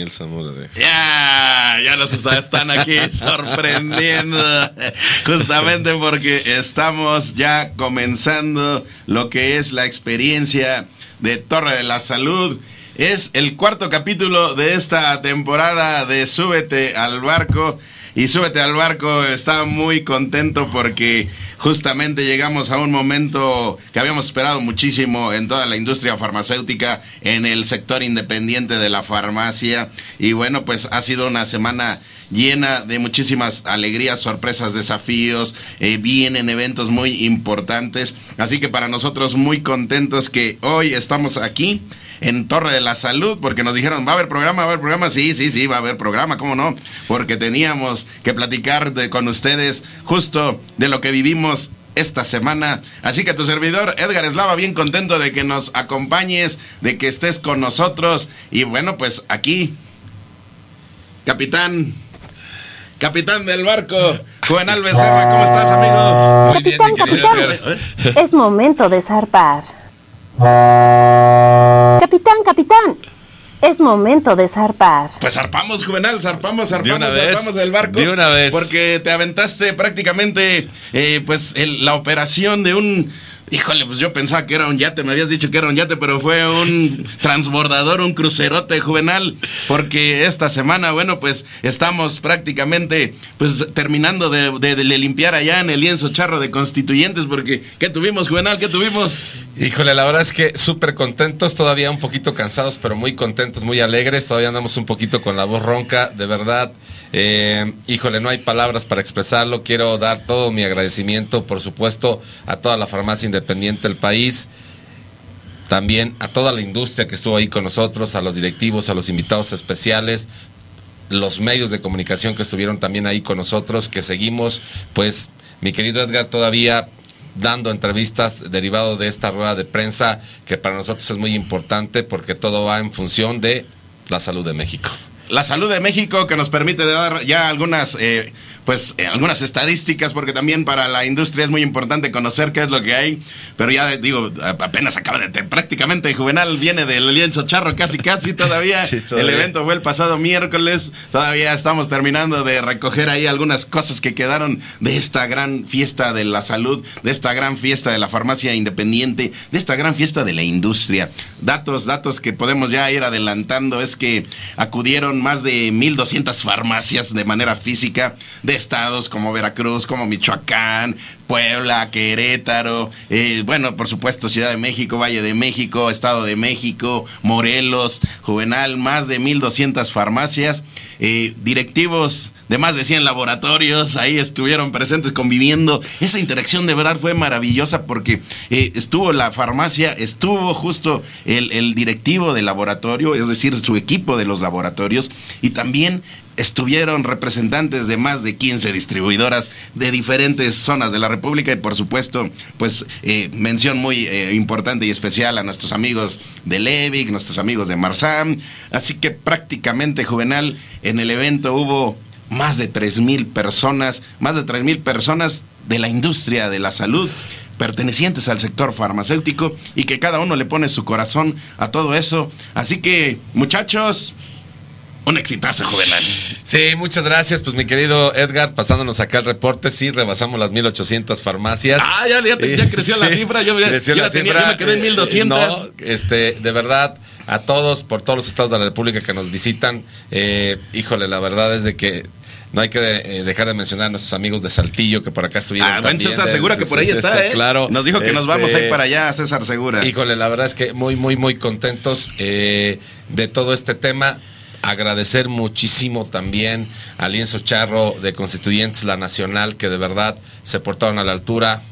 Daniel Zamora de... Ya, ya nos están aquí sorprendiendo. Justamente porque estamos ya comenzando lo que es la experiencia de Torre de la Salud. Es el cuarto capítulo de esta temporada de Súbete al barco. Y Súbete al barco está muy contento porque justamente llegamos a un momento que habíamos esperado muchísimo en toda la industria farmacéutica, en el sector independiente de la farmacia. Y bueno, pues ha sido una semana llena de muchísimas alegrías, sorpresas, desafíos, eh, vienen eventos muy importantes. Así que para nosotros muy contentos que hoy estamos aquí en Torre de la Salud, porque nos dijeron, ¿va a haber programa? ¿Va a haber programa? Sí, sí, sí, va a haber programa, ¿cómo no? Porque teníamos que platicar de, con ustedes justo de lo que vivimos esta semana. Así que tu servidor, Edgar Eslava, bien contento de que nos acompañes, de que estés con nosotros. Y bueno, pues aquí, capitán. Capitán del barco, Juvenal Becerra, ¿cómo estás, amigos? capitán, capitán. Es momento de zarpar. Capitán, capitán. Es momento de zarpar. Pues zarpamos, Juvenal, zarpamos, zarpamos, una vez, zarpamos el barco. De una vez. Porque te aventaste prácticamente, eh, pues, la operación de un Híjole, pues yo pensaba que era un yate, me habías dicho que era un yate, pero fue un transbordador, un crucerote juvenal, porque esta semana, bueno, pues estamos prácticamente pues terminando de, limpiar allá en el lienzo charro de constituyentes, porque ¿qué tuvimos, juvenal? ¿Qué tuvimos? Híjole, la verdad es que súper contentos, todavía un poquito cansados, pero muy contentos, muy alegres, todavía andamos un poquito con la voz ronca, de verdad. Eh, híjole, no hay palabras para expresarlo. Quiero dar todo mi agradecimiento, por supuesto, a toda la farmacia independiente del país. También a toda la industria que estuvo ahí con nosotros, a los directivos, a los invitados especiales, los medios de comunicación que estuvieron también ahí con nosotros, que seguimos, pues, mi querido Edgar, todavía dando entrevistas derivado de esta rueda de prensa, que para nosotros es muy importante porque todo va en función de la salud de México la salud de México que nos permite dar ya algunas eh, pues eh, algunas estadísticas, porque también para la industria es muy importante conocer qué es lo que hay. Pero ya digo, apenas acaba de. Prácticamente Juvenal viene del lienzo charro, casi, casi todavía. El evento fue el pasado miércoles. Todavía estamos terminando de recoger ahí algunas cosas que quedaron de esta gran fiesta de la salud, de esta gran fiesta de la farmacia independiente, de esta gran fiesta de la industria. Datos, datos que podemos ya ir adelantando es que acudieron más de 1.200 farmacias de manera física de estados como Veracruz, como Michoacán, Puebla, Querétaro, eh, bueno, por supuesto Ciudad de México, Valle de México, Estado de México, Morelos, Juvenal, más de 1.200 farmacias, directivos de más de 100 laboratorios, ahí estuvieron presentes conviviendo. Esa interacción de verdad fue maravillosa porque eh, estuvo la farmacia, estuvo justo el, el directivo del laboratorio, es decir, su equipo de los laboratorios, y también estuvieron representantes de más de 15 distribuidoras de diferentes zonas de la República y por supuesto, pues eh, mención muy eh, importante y especial a nuestros amigos de Levic, nuestros amigos de Marsam. Así que prácticamente, Juvenal, en el evento hubo más de 3 mil personas, más de 3 mil personas de la industria de la salud pertenecientes al sector farmacéutico y que cada uno le pone su corazón a todo eso. Así que, muchachos, un exitazo juvenal. Sí, muchas gracias, pues mi querido Edgar, pasándonos acá el reporte, sí, rebasamos las 1800 farmacias. Ah, ya, ya, creció la cifra, yo, creció la cifra, yo me quedé en 1200. Eh, no, este, de verdad, a todos, por todos los estados de la República que nos visitan, eh, híjole, la verdad es de que no hay que eh, dejar de mencionar a nuestros amigos de Saltillo que por acá estuvieron. Ah, también, César Segura, que por ahí está, ¿eh? Claro. Nos dijo que nos vamos a ir este, para allá, César Segura. Híjole, la verdad es que muy, muy, muy contentos de todo este tema agradecer muchísimo también al Lienzo Charro de Constituyentes La Nacional, que de verdad se portaron a la altura,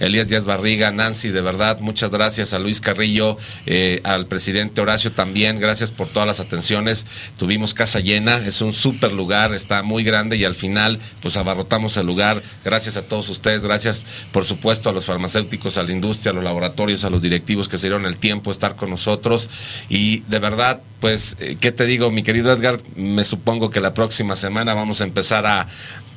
Elías Díaz Barriga, Nancy, de verdad, muchas gracias a Luis Carrillo, eh, al presidente Horacio también, gracias por todas las atenciones. Tuvimos casa llena, es un súper lugar, está muy grande y al final pues abarrotamos el lugar. Gracias a todos ustedes, gracias por supuesto a los farmacéuticos, a la industria, a los laboratorios, a los directivos que se dieron el tiempo de estar con nosotros y de verdad pues, eh, ¿qué te digo, mi querido Edgar? Me supongo que la próxima semana vamos a empezar a,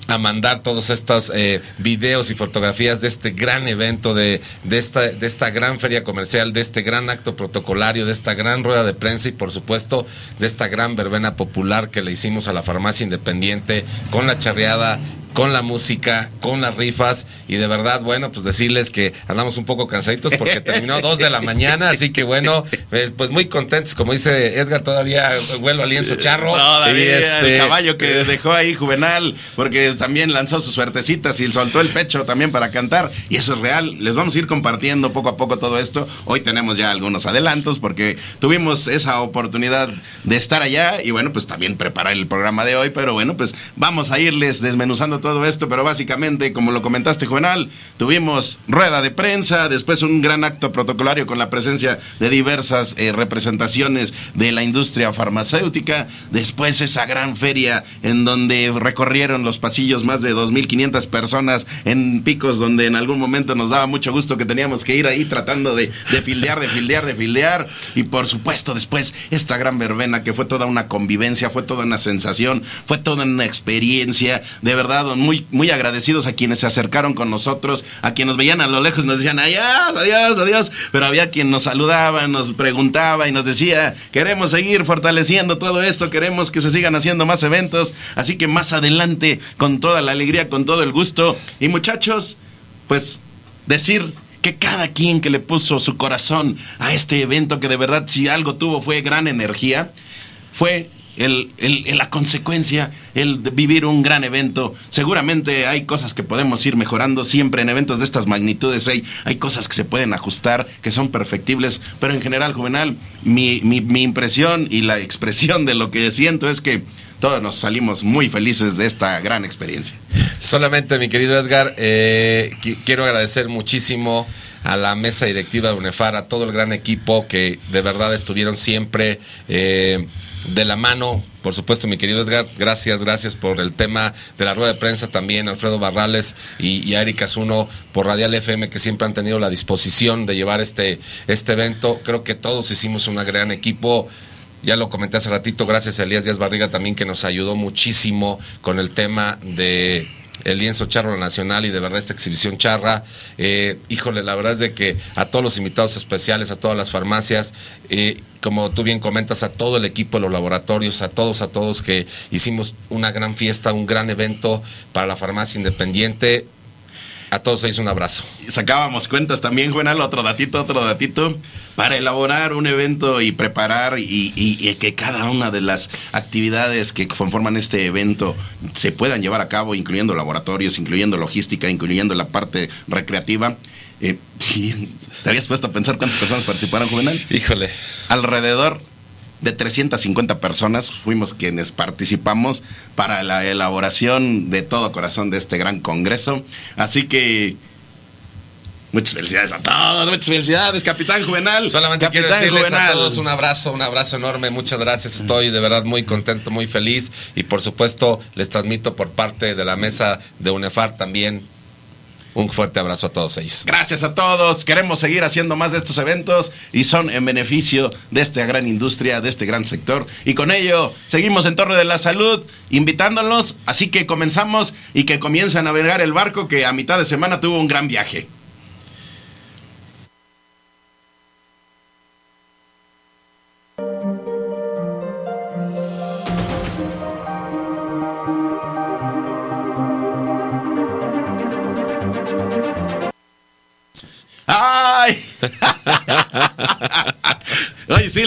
a mandar todos estos eh, videos y fotografías de este gran evento, de, de, esta, de esta gran feria comercial, de este gran acto protocolario, de esta gran rueda de prensa y por supuesto de esta gran verbena popular que le hicimos a la farmacia independiente con la charreada con la música, con las rifas y de verdad, bueno, pues decirles que andamos un poco cansaditos porque terminó dos de la mañana, así que bueno, pues, muy contentos, como dice Edgar, todavía vuelo al lienzo charro. Todavía este, el caballo que dejó ahí Juvenal, porque también lanzó sus suertecitas y soltó el pecho también para cantar, y eso es real, les vamos a ir compartiendo poco a poco todo esto, hoy tenemos ya algunos adelantos porque tuvimos esa oportunidad de estar allá y bueno, pues también preparar el programa de hoy, pero bueno, pues vamos a irles desmenuzando todo todo esto, pero básicamente, como lo comentaste, Juvenal, tuvimos rueda de prensa, después un gran acto protocolario con la presencia de diversas eh, representaciones de la industria farmacéutica, después esa gran feria en donde recorrieron los pasillos más de 2.500 personas en picos donde en algún momento nos daba mucho gusto que teníamos que ir ahí tratando de, de fildear, de fildear, de fildear, y por supuesto después esta gran verbena que fue toda una convivencia, fue toda una sensación, fue toda una experiencia, de verdad, muy, muy agradecidos a quienes se acercaron con nosotros, a quienes nos veían a lo lejos y nos decían, adiós, adiós, adiós, pero había quien nos saludaba, nos preguntaba y nos decía, queremos seguir fortaleciendo todo esto, queremos que se sigan haciendo más eventos, así que más adelante, con toda la alegría, con todo el gusto, y muchachos, pues decir que cada quien que le puso su corazón a este evento, que de verdad si algo tuvo fue gran energía, fue el, la consecuencia, el vivir un gran evento. Seguramente hay cosas que podemos ir mejorando. Siempre en eventos de estas magnitudes hay, hay cosas que se pueden ajustar, que son perfectibles. Pero en general, Juvenal, mi, mi, impresión y la expresión de lo que siento es que todos nos salimos muy felices de esta gran experiencia. Solamente, mi querido Edgar, eh, quiero agradecer muchísimo a la mesa directiva de UNEFAR, a todo el gran equipo que de verdad estuvieron siempre. Eh, de la mano, por supuesto, mi querido Edgar, gracias, gracias por el tema de la rueda de prensa también, Alfredo Barrales y, a Erika Zuno por Radial FM, que siempre han tenido la disposición de llevar este, este evento. Creo que todos hicimos un gran equipo. Ya lo comenté hace ratito, gracias a Elías Díaz Barriga también que nos ayudó muchísimo con el tema de el lienzo charro nacional y de verdad esta exhibición charra. Eh, híjole, la verdad es de que a todos los invitados especiales, a todas las farmacias, eh, como tú bien comentas, a todo el equipo de los laboratorios, a todos, a todos que hicimos una gran fiesta, un gran evento para la farmacia independiente. A todos ellos un abrazo. Sacábamos cuentas también, Juvenal, otro datito, otro datito, para elaborar un evento y preparar y, que cada una de las actividades que conforman este evento se puedan llevar a cabo, incluyendo laboratorios, incluyendo logística, incluyendo la parte recreativa. Eh, ¿Te habías puesto a pensar cuántas personas participaron, Juvenal? Híjole. Alrededor de 350 personas fuimos quienes participamos para la elaboración de todo corazón de este gran congreso. Así que Muchas felicidades a todos, muchas felicidades, Capitán Juvenal. Solamente quiero decirles a todos un abrazo, un abrazo enorme, muchas gracias. Estoy de verdad muy contento, muy feliz y por supuesto les transmito por parte de la mesa de UNEFAR también un fuerte abrazo a todos ellos. Gracias a todos. Queremos seguir haciendo más de estos eventos y son en beneficio de esta gran industria, de este gran sector. Y con ello seguimos en torno de la salud, invitándolos. Así que comenzamos y que comiencen a navegar el barco que a mitad de semana tuvo un gran viaje.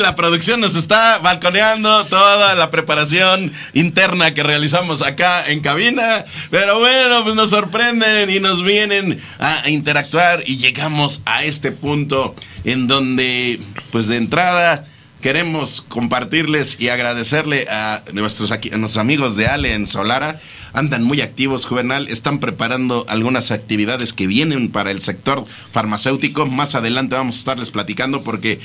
La producción nos está balconeando toda la preparación interna que realizamos acá en cabina. Pero bueno, pues nos sorprenden y nos vienen a interactuar y llegamos a este punto en donde, pues de entrada, queremos compartirles y agradecerle a nuestros, a nuestros amigos de Ale en Solara. Andan muy activos, Juvenal. Están preparando algunas actividades que vienen para el sector farmacéutico. Más adelante vamos a estarles platicando porque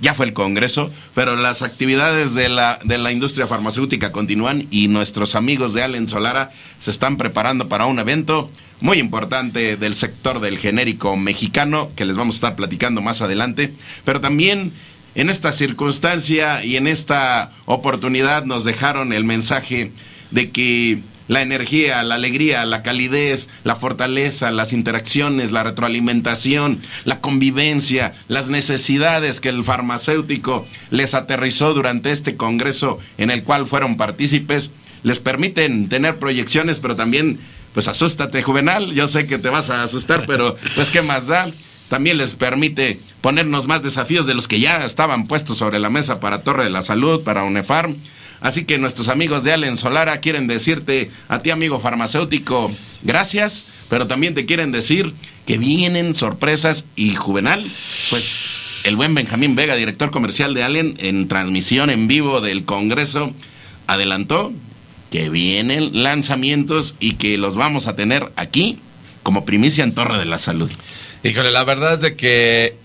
ya fue el Congreso, pero las actividades de la, de la industria farmacéutica continúan y nuestros amigos de Ale en Solara se están preparando para un evento muy importante del sector del genérico mexicano que les vamos a estar platicando más adelante, pero también en esta circunstancia y en esta oportunidad nos dejaron el mensaje de que la energía, la alegría, la calidez, la fortaleza, las interacciones, la retroalimentación, la convivencia, las necesidades que el farmacéutico les aterrizó durante este congreso en el cual fueron partícipes, les permiten tener proyecciones, pero también, pues asústate, Juvenal, yo sé que te vas a asustar, pero pues qué más da. También les permite ponernos más desafíos de los que ya estaban puestos sobre la mesa para Torre de la Salud, para UNEFARM Así que nuestros amigos de Allen Solara quieren decirte a ti, amigo farmacéutico, gracias, pero también te quieren decir que vienen sorpresas y Juvenal, pues el buen Benjamín Vega, director comercial de Allen, en transmisión en vivo del Congreso, adelantó que vienen lanzamientos y que los vamos a tener aquí como primicia en Torre de la Salud. Híjole, la verdad es de que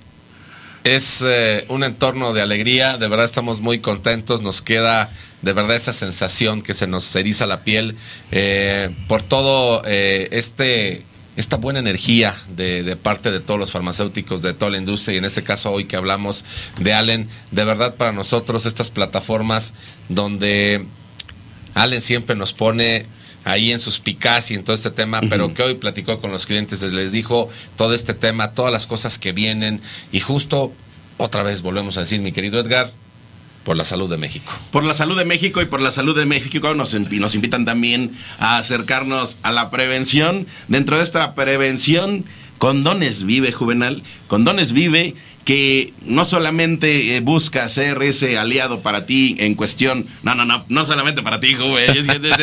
es eh, un entorno de alegría, de verdad estamos muy contentos, nos queda de verdad esa sensación que se nos eriza la piel eh, por todo eh, este esta buena energía de, parte de todos los farmacéuticos, de toda la industria, y en este caso hoy que hablamos de Allen, de verdad para nosotros estas plataformas donde Allen siempre nos pone ahí en sus picas y en todo este tema, pero que hoy platicó con los clientes, les dijo todo este tema, todas las cosas que vienen, y justo otra vez volvemos a decir, mi querido Edgar, por la salud de México. Por la salud de México y por la salud de México nos, nos invitan también a acercarnos a la prevención. Dentro de esta prevención, Condones Vive, Juvenal. Condones Vive que no solamente eh, busca ser ese aliado para ti en cuestión, no, no, no, no solamente para ti, güey,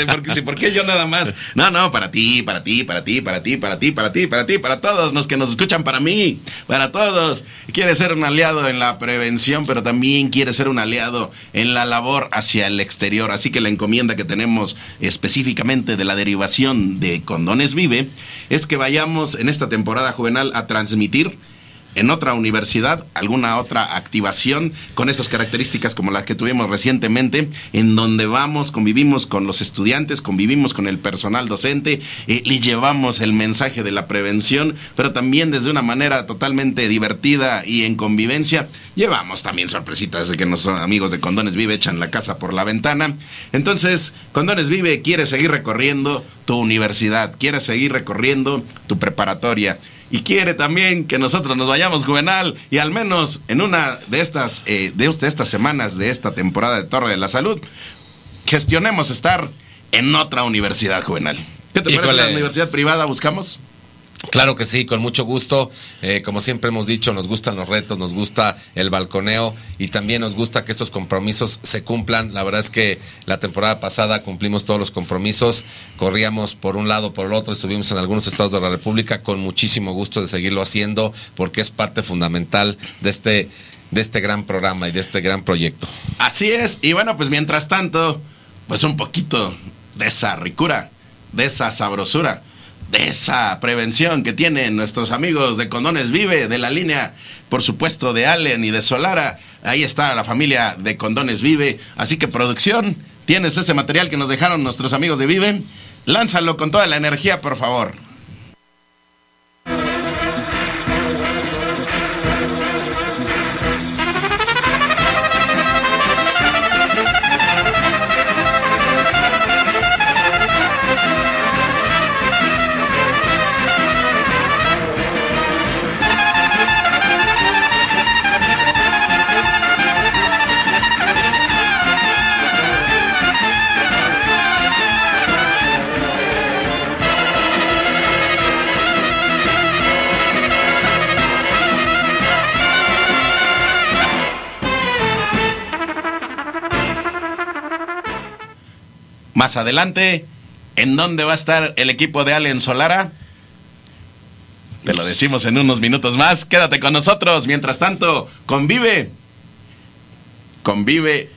porque, ¿por qué yo nada más? No, no, para ti, para ti, para ti, para ti, para ti, para ti, para ti, para todos los que nos escuchan, para mí, para todos. Quiere ser un aliado en la prevención, pero también quiere ser un aliado en la labor hacia el exterior. Así que la encomienda que tenemos específicamente de la derivación de Condones Vive es que vayamos en esta temporada juvenal a transmitir en otra universidad, alguna otra activación con esas características como las que tuvimos recientemente, en donde vamos, convivimos con los estudiantes, convivimos con el personal docente, eh, le llevamos el mensaje de la prevención, pero también desde una manera totalmente divertida y en convivencia. Llevamos también sorpresitas de que nuestros amigos de Condones Vive echan la casa por la ventana. Entonces, Condones Vive quiere seguir recorriendo tu universidad, quiere seguir recorriendo tu preparatoria y quiere también que nosotros nos vayamos juvenal y al menos en una de estas, eh, de estas semanas de esta temporada de Torre de la Salud, gestionemos estar en otra universidad juvenal. ¿Qué te parece la universidad privada buscamos? Claro que sí, con mucho gusto. Eh, como siempre hemos dicho, nos gustan los retos, nos gusta el balconeo y también nos gusta que estos compromisos se cumplan. La verdad es que la temporada pasada cumplimos todos los compromisos, corríamos por un lado, por el otro, estuvimos en algunos estados de la República con muchísimo gusto de seguirlo haciendo porque es parte fundamental de este, de este gran programa y de este gran proyecto. Así es, y bueno, pues mientras tanto, pues un poquito de esa ricura, de esa sabrosura de esa prevención que tienen nuestros amigos de Condones Vive, de la línea, por supuesto, de Allen y de Solara. Ahí está la familia de Condones Vive. Así que producción, tienes ese material que nos dejaron nuestros amigos de Vive. Lánzalo con toda la energía, por favor. Adelante, ¿en dónde va a estar el equipo de Allen Solara? Te lo decimos en unos minutos más. Quédate con nosotros. Mientras tanto, convive. Convive.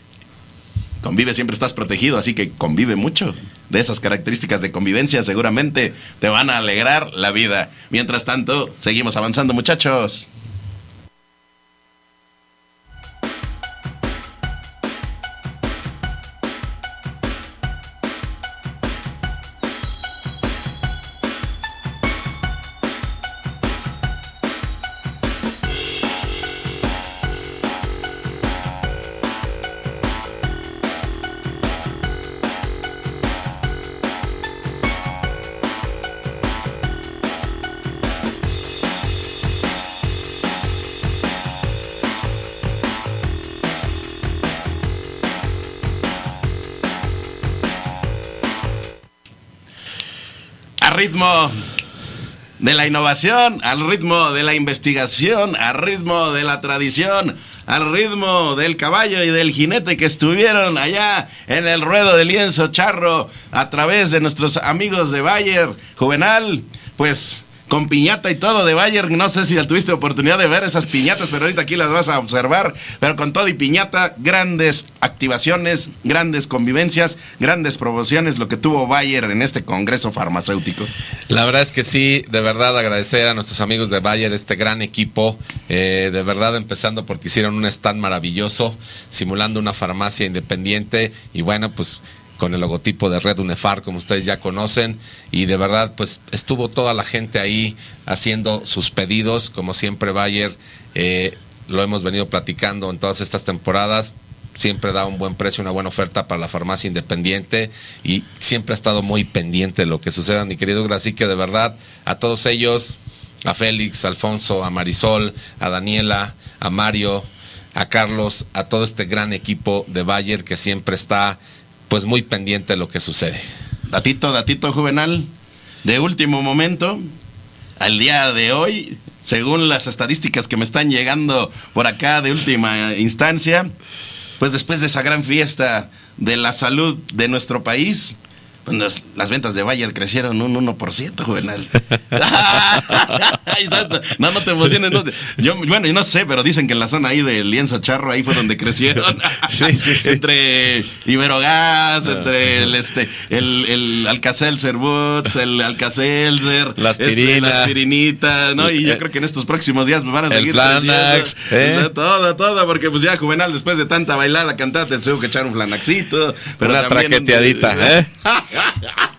Convive, siempre estás protegido, así que convive mucho. De esas características de convivencia seguramente te van a alegrar la vida. Mientras tanto, seguimos avanzando muchachos. Ritmo de la innovación, al ritmo de la investigación, al ritmo de la tradición, al ritmo del caballo y del jinete que estuvieron allá en el ruedo de lienzo charro a través de nuestros amigos de Bayer Juvenal, pues con piñata y todo de Bayern. No sé si tuviste oportunidad de ver esas piñatas, pero ahorita aquí las vas a observar. Pero con todo y piñata, grandes activaciones, grandes convivencias, grandes promociones, lo que tuvo Bayer en este congreso farmacéutico. La verdad es que sí, de verdad agradecer a nuestros amigos de Bayer, este gran equipo, eh, de verdad empezando porque hicieron un stand maravilloso, simulando una farmacia independiente y bueno, pues con el logotipo de Red Unefar, como ustedes ya conocen, y de verdad, pues estuvo toda la gente ahí haciendo sus pedidos, como siempre Bayer, eh, lo hemos venido platicando en todas estas temporadas, siempre da un buen precio, una buena oferta para la farmacia independiente y siempre ha estado muy pendiente de lo que suceda, mi querido Así que de verdad, a todos ellos, a Félix, a Alfonso, a Marisol, a Daniela, a Mario, a Carlos, a todo este gran equipo de Bayer que siempre está pues muy pendiente de lo que sucede. Datito, datito juvenal, de último momento, al día de hoy, según las estadísticas que me están llegando por acá de última instancia, pues después de esa gran fiesta de la salud de nuestro país, pues las, ventas de Bayer crecieron un 1%, juvenal. no, no te emociones. No. Yo, bueno, yo no sé, pero dicen que en la zona ahí del lienzo charro, ahí fue donde crecieron. sí, sí, sí. Entre Iberogás, entre el, este, el, el Alcacelser Boots, el Alcacelser, las este, las aspirinitas, ¿no? Y yo eh, creo que en estos próximos días me van a seguir. El Flanax, ¿eh? Todo, todo, porque pues ya juvenal, después de tanta bailada, cantada, te tengo que echar un flanaxito. Pero Una traqueteadita, ¿eh?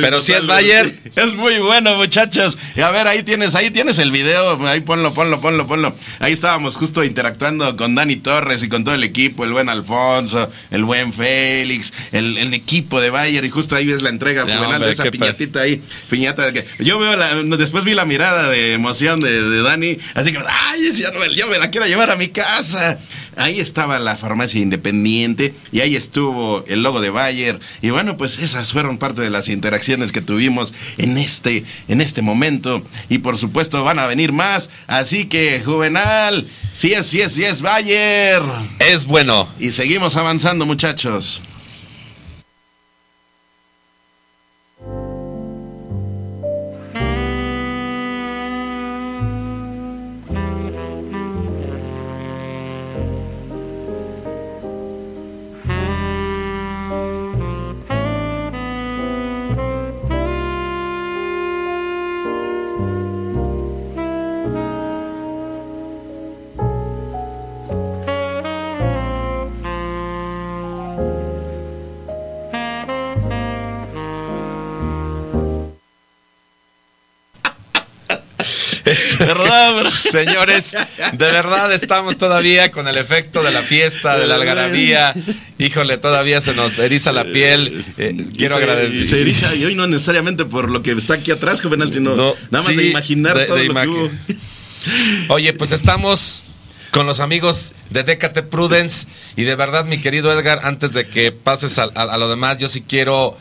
Pero si es Bayer. Es muy bueno, muchachos. Y a ver, ahí tienes, ahí tienes el video. Ahí ponlo, ponlo, ponlo, ponlo. Ahí estábamos justo interactuando con Dani Torres y con todo el equipo, el buen Alfonso, el buen Félix, el, equipo de Bayer. Y justo ahí ves la entrega final de esa piñatita ahí. Piñata que. Yo veo la, después vi la mirada de emoción de, Dani. Así que, ay, yo me la quiero llevar a mi casa. Ahí estaba la farmacia independiente y ahí estuvo el logo de Bayer. Y bueno, pues esas fueron parte de las interacciones que tuvimos en este, en este momento. Y por supuesto van a venir más. Así que, Juvenal, sí es, sí es, sí es Bayer. Es bueno. Y seguimos avanzando, muchachos. Señores, de verdad estamos todavía con el efecto de la fiesta, de la algarabía. Híjole, todavía se nos eriza la piel. Eh, quiero agradecer. Se eriza, y hoy no necesariamente por lo que está aquí atrás, Juvenal, sino nada más de imaginar todo lo que hubo. Oye, pues estamos con los amigos de Décate Prudence. Y de verdad, mi querido Edgar, antes de que pases a, a, lo demás, yo sí quiero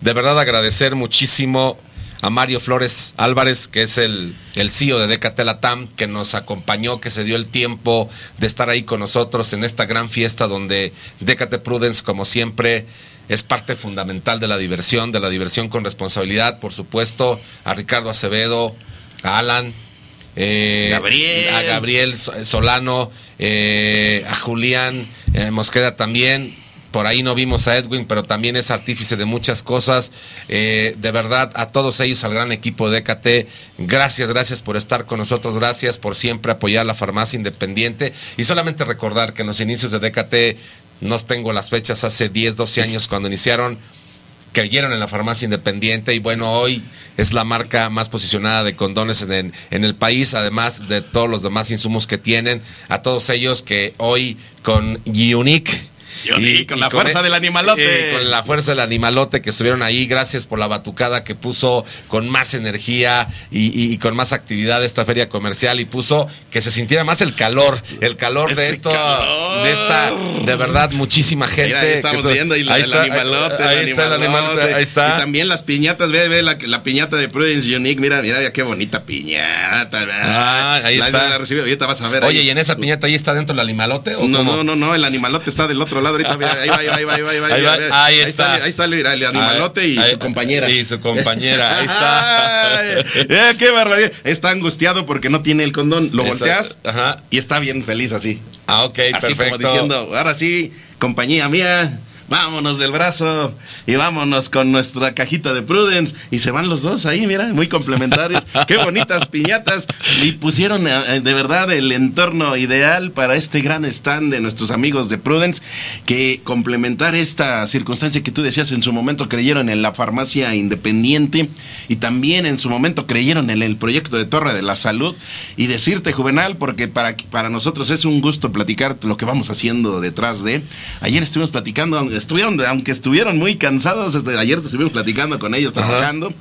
de verdad agradecer muchísimo a Mario Flores Álvarez, que es el, el CEO de Decatelatam, que nos acompañó, que se dio el tiempo de estar ahí con nosotros en esta gran fiesta donde Decate Prudence, como siempre, es parte fundamental de la diversión, de la diversión con responsabilidad, por supuesto, a Ricardo Acevedo, a Alan, eh, a Gabriel Solano, eh, a Julián eh, Mosqueda también, por ahí no vimos a Edwin, pero también es artífice de muchas cosas. Eh, de verdad, a todos ellos, al gran equipo de EKT, gracias, gracias por estar con nosotros, gracias por siempre apoyar la farmacia independiente. Y solamente recordar que en los inicios de DKT, no tengo las fechas, hace 10, 12 años cuando iniciaron, creyeron en la farmacia independiente y bueno, hoy es la marca más posicionada de condones en, en, el país, además de todos los demás insumos que tienen, a todos ellos que hoy con Unique Y, con la fuerza del animalote. eh, con la fuerza del animalote que estuvieron ahí. Gracias por la batucada que puso con más energía y, y- y con más actividad esta feria comercial y puso que se sintiera más el calor, el calor de esto, calor. de esta, de verdad, muchísima gente. Mira, ahí estamos que- viendo y la, ahí el está, animalote, ahí el está el animalote. ahí está. Y también las piñatas, ve, ve la, la piñata de Prudence Unique, mira, mira, qué bonita piñata. Ah, ahí La- está. la recibí, ahorita vas a ver. Oye, ahí. ¿y en esa piñata ahí está dentro el animalote? ¿o No, cómo? no, no, no, el animalote está del otro lado. Ahorita, mira, ahí va, ahí va, ahí va, ahí va. Ahí, va, Ahí va, mira, ahí está. Ahí está, mira, el animalote y Ahí- su compañera. Y su compañera, ahí está. Ay, qué barbaridad. Está angustiado porque no tiene el condón. Lo volteas Ajá. y está bien feliz así. Ah, ok, Así perfecto. como diciendo, ahora sí, compañía mía, vámonos del brazo y vámonos con nuestra cajita de Prudence. Y se van los dos ahí, mira, muy complementarios. Qué bonitas piñatas. Y pusieron eh, de verdad el entorno ideal para este gran stand de nuestros amigos de Prudence, que complementar esta circunstancia que tú decías en su momento, creyeron en la farmacia independiente y también en su momento creyeron en el proyecto de Torre de la Salud. Y decirte, Juvenal, porque para, para nosotros es un gusto platicar lo que vamos haciendo detrás de. Ayer estuvimos platicando, estuvieron, aunque estuvieron muy cansados, este, ayer estuvimos platicando con ellos, Ajá. trabajando,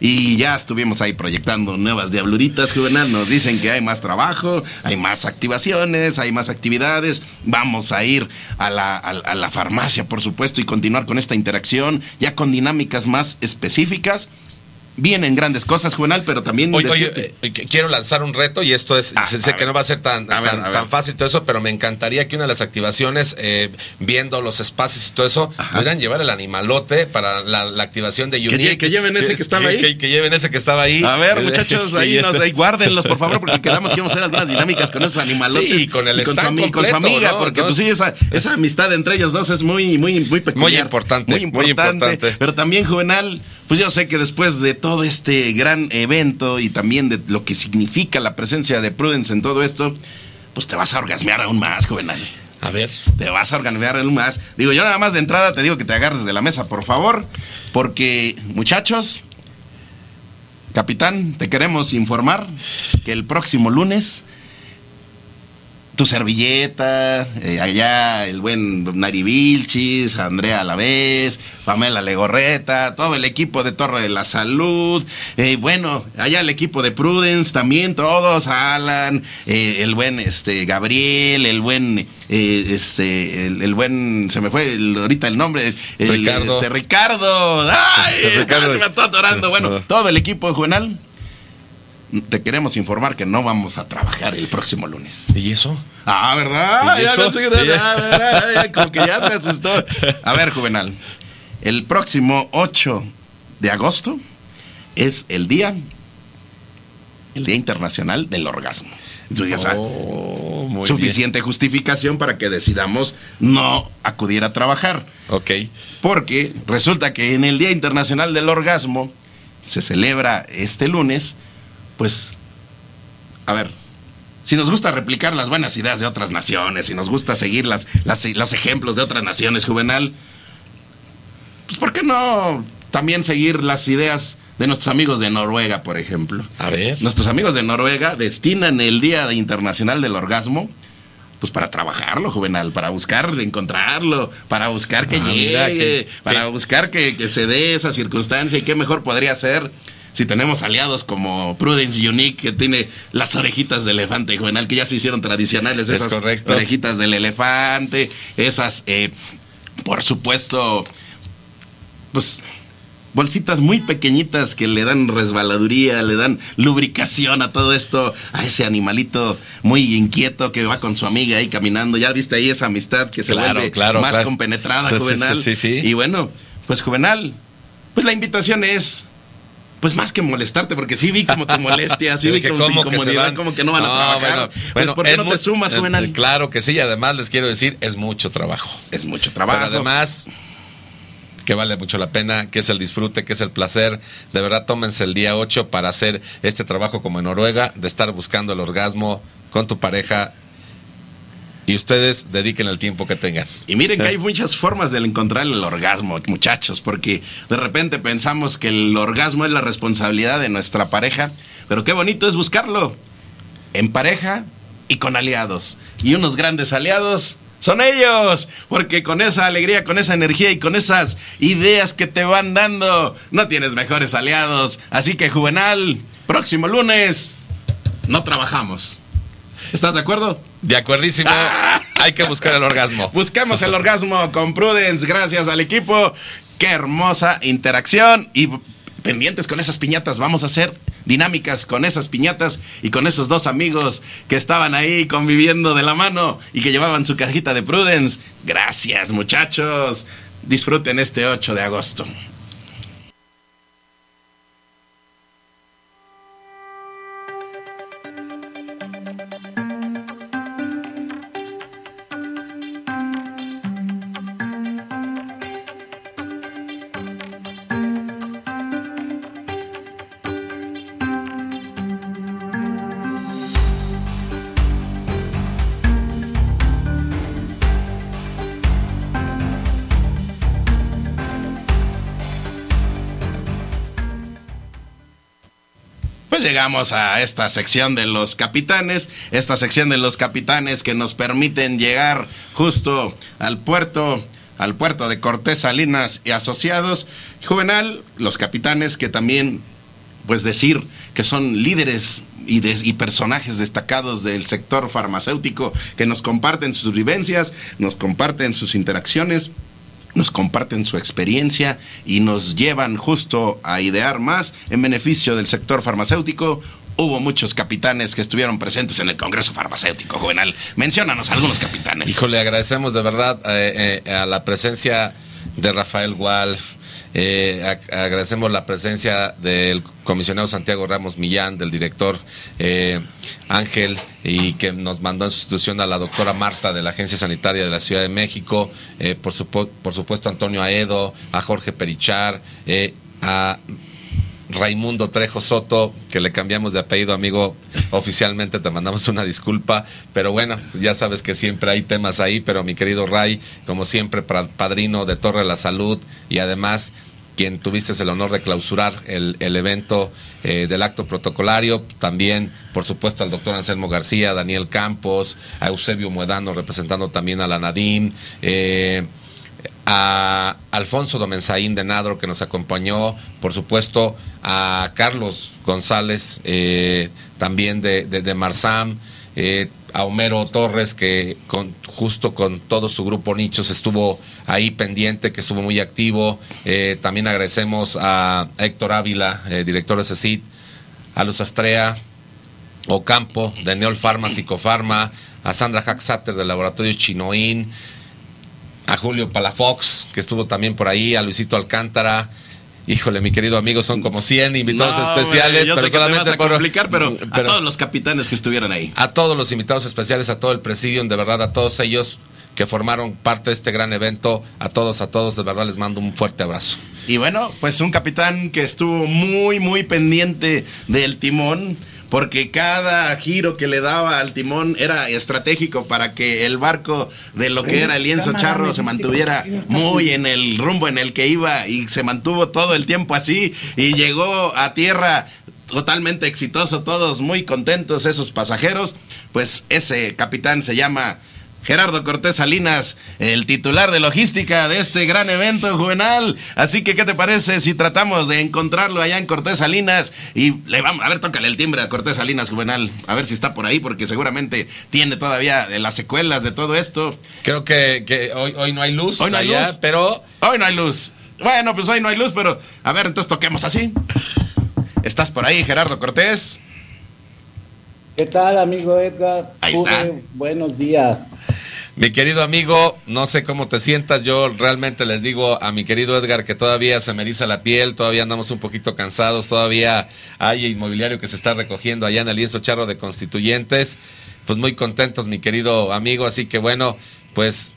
y ya estuvimos ahí proyectando nuevas diabluritas, Juvenal. Nos dicen que hay más trabajo, hay más activaciones, hay más actividades. Vamos a ir a la, a, a la farmacia, por supuesto, y continuar con esta interacción, ya con dinámicas más específicas. Vienen grandes cosas, Juvenal, pero también Oye, decirte- eh, quiero lanzar un reto y esto es, Ah, sé, que ver. no va a ser tan, A ver, tan, fácil todo eso, pero me encantaría que una de las activaciones, eh, viendo los espacios y todo eso, Ajá. pudieran llevar el animalote para la, la activación de Unique. que lleven ese que estaba ahí. Que, que lleven ese que estaba ahí. A ver, muchachos, ahí, nos, ahí guárdenlos, por favor, porque quedamos que íbamos a hacer algunas dinámicas con esos animalotes. Sí, y con el y su, stand ami- con su completo, amiga, ¿no? porque pues Entonces- sí, esa, esa amistad entre ellos dos es muy, muy, muy peculiar. Muy importante, Muy muy importante. importante. Pero también, Juvenal, pues yo sé que después de todo este gran evento y también de lo que significa la presencia de Prudence en todo esto, pues te vas a orgasmear aún más, Juvenal. A ver. Te vas a orgasmear aún más. Digo, yo nada más de entrada te digo que te agarres de la mesa, por favor, porque, muchachos, capitán, te queremos informar que el próximo lunes tu servilleta, eh, allá el buen Nari Vilchis, Andrea Alavés, Pamela Legorreta, todo el equipo de Torre de la Salud, eh, bueno, allá el equipo de Prudence también, todos, Alan, eh, el buen este Gabriel, el buen este el, el buen se me fue el- ahorita el nombre, el, Ricardo. este, Ricardo, ay, Ricardo. se me está atorando, bueno, todo el equipo de Juvenal. Te queremos informar que no vamos a trabajar el próximo lunes. ¿Y eso? Ah, ¿verdad? ¿Y Ya eso? no sé- ¿Y ya? ¿verdad? Ya, como que ya se asustó. A ver, Juvenal. El próximo 8 de agosto es el día, el Día Internacional del Orgasmo. Entonces, Oh, suficiente justificación para que decidamos no acudir a trabajar. Ok. Porque resulta que en el Día Internacional del Orgasmo se celebra este lunes, pues, a ver, si nos gusta replicar las buenas ideas de otras naciones, si nos gusta seguir las, las- los ejemplos de otras naciones, Juvenal, pues, ¿por qué no también seguir las ideas de nuestros amigos de Noruega, por ejemplo? A ver. Nuestros amigos de Noruega destinan el Día Internacional del Orgasmo pues para trabajarlo, Juvenal, para buscar encontrarlo, para buscar que Ah, llegue, mira, que- para que- buscar que, que se dé esa circunstancia y qué mejor podría ser si tenemos aliados como Prudence Unique que tiene las orejitas de elefante, Juvenal, que ya se hicieron tradicionales, Es esas correcto. orejitas del elefante, esas, eh, por supuesto, pues bolsitas muy pequeñitas que le dan resbaladuría, le dan lubricación a todo esto, a ese animalito muy inquieto que va con su amiga ahí caminando. Ya viste ahí esa amistad que se Claro, vuelve claro, más claro. compenetrada, Sí, Juvenal. sí, sí, sí. Y bueno, pues Juvenal, pues la invitación es pues más que molestarte, porque sí vi como tu molestia, sí vi como tu ¿cómo que se incomodidad, van? como que no van a trabajar. Bueno, Pues, ¿por qué no te sumas, eh? Claro que sí, y además les quiero decir, es mucho trabajo. Es mucho trabajo. Pero además, que vale mucho la pena, que es el disfrute, que es el placer. De verdad, tómense el día 8 para hacer este trabajo como en Noruega, de estar buscando el orgasmo con tu pareja. Y ustedes dediquen el tiempo que tengan. Y miren que hay muchas formas de encontrar el orgasmo, muchachos, porque de repente pensamos que el orgasmo es la responsabilidad de nuestra pareja, pero qué bonito es buscarlo en pareja y con aliados. Y unos grandes aliados Son ellos, porque con esa alegría, con esa energía y con esas ideas que te van dando, no tienes mejores aliados. Así que Juvenal, próximo lunes, no trabajamos. ¿Estás de acuerdo? De acuerdísimo. Hay que buscar el orgasmo. Buscamos el orgasmo con Prudence, gracias al equipo. Qué hermosa interacción y pendientes con esas piñatas. Vamos a hacer dinámicas con esas piñatas y con esos dos amigos que estaban ahí conviviendo de la mano y que llevaban su cajita de Prudence. Gracias, muchachos. Disfruten este 8 de agosto. Llegamos a esta sección de los capitanes, esta sección de los capitanes que nos permiten llegar justo al puerto al puerto de Cortés Salinas y asociados. Juvenal, los capitanes que también, pues decir que son líderes y, y, personajes destacados del sector farmacéutico que nos comparten sus vivencias, nos comparten sus interacciones nos comparten su experiencia y nos llevan justo a idear más en beneficio del sector farmacéutico. Hubo muchos capitanes que estuvieron presentes en el Congreso Farmacéutico Juvenal. Menciónanos algunos capitanes. Híjole, agradecemos de verdad eh, eh, a la presencia de Rafael Gual, eh, agradecemos la presencia del comisionado Santiago Ramos Millán, del director eh, Ángel, y que nos mandó en sustitución a la doctora Marta de la Agencia Sanitaria de la Ciudad de México, eh, por, por supuesto Antonio Aedo, a Jorge Perichar, a Raimundo Trejo Soto, que le cambiamos de apellido, amigo, oficialmente te mandamos una disculpa, pero bueno, ya sabes que siempre hay temas ahí, pero mi querido Ray, como siempre, padrino de Torre de la Salud y además quien tuviste el honor de clausurar el, evento eh, del acto protocolario. También, por supuesto, al doctor Anselmo García, Daniel Campos, a Eusebio Muedano representando también a la Nadim. Eh, a Alfonso Domenzaín de Nadro que nos acompañó, por supuesto a Carlos González eh, también de, de, Marsam, eh, a Homero Torres que justo con todo su grupo Nichos estuvo ahí pendiente, que estuvo muy activo. Eh, también agradecemos a Héctor Ávila, director de CECIT, a Luz Astrea, Ocampo de Neol Pharma, Psicofarma, a Sandra Hacksatter del Laboratorio Chinoín, a Julio Palafox, que estuvo también por ahí, a Luisito Alcántara. Híjole, mi querido amigo, son como 100 invitados especiales, pero solamente por complicar, pero, a todos los capitanes que estuvieron ahí. A todos los invitados especiales, a todo el presidium, de verdad, a todos ellos que formaron parte de este gran evento, a todos, a todos, de verdad les mando un fuerte abrazo. Y bueno, pues un capitán que estuvo muy, muy pendiente del timón porque cada giro que le daba al timón era estratégico para que el barco de lo que era el lienzo charro se mantuviera muy en el rumbo en el que iba y se mantuvo todo el tiempo así y llegó a tierra totalmente exitoso, todos muy contentos esos pasajeros, pues ese capitán se llama Gerardo Cortés Salinas, el titular de logística de este gran evento juvenal. Así que, ¿qué te parece si tratamos de encontrarlo allá en Cortés Salinas? Y le vamos, a ver, tócale el timbre a Cortés Salinas Juvenal, a ver si está por ahí, porque seguramente tiene todavía las secuelas de todo esto. Creo que, hoy, hoy no hay luz. Hoy no hay luz, pero. Hoy no hay luz. Bueno, pues hoy no hay luz, pero a ver, entonces toquemos así. ¿Estás por ahí, Gerardo Cortés? ¿Qué tal, amigo Edgar? Ahí está. Buenos días. Mi querido amigo, no sé cómo te sientas, yo realmente les digo a mi querido Edgar que todavía se me eriza la piel, todavía andamos un poquito cansados, todavía hay inmobiliario que se está recogiendo allá en el lienzo charro de constituyentes, pues muy contentos mi querido amigo, así que bueno, pues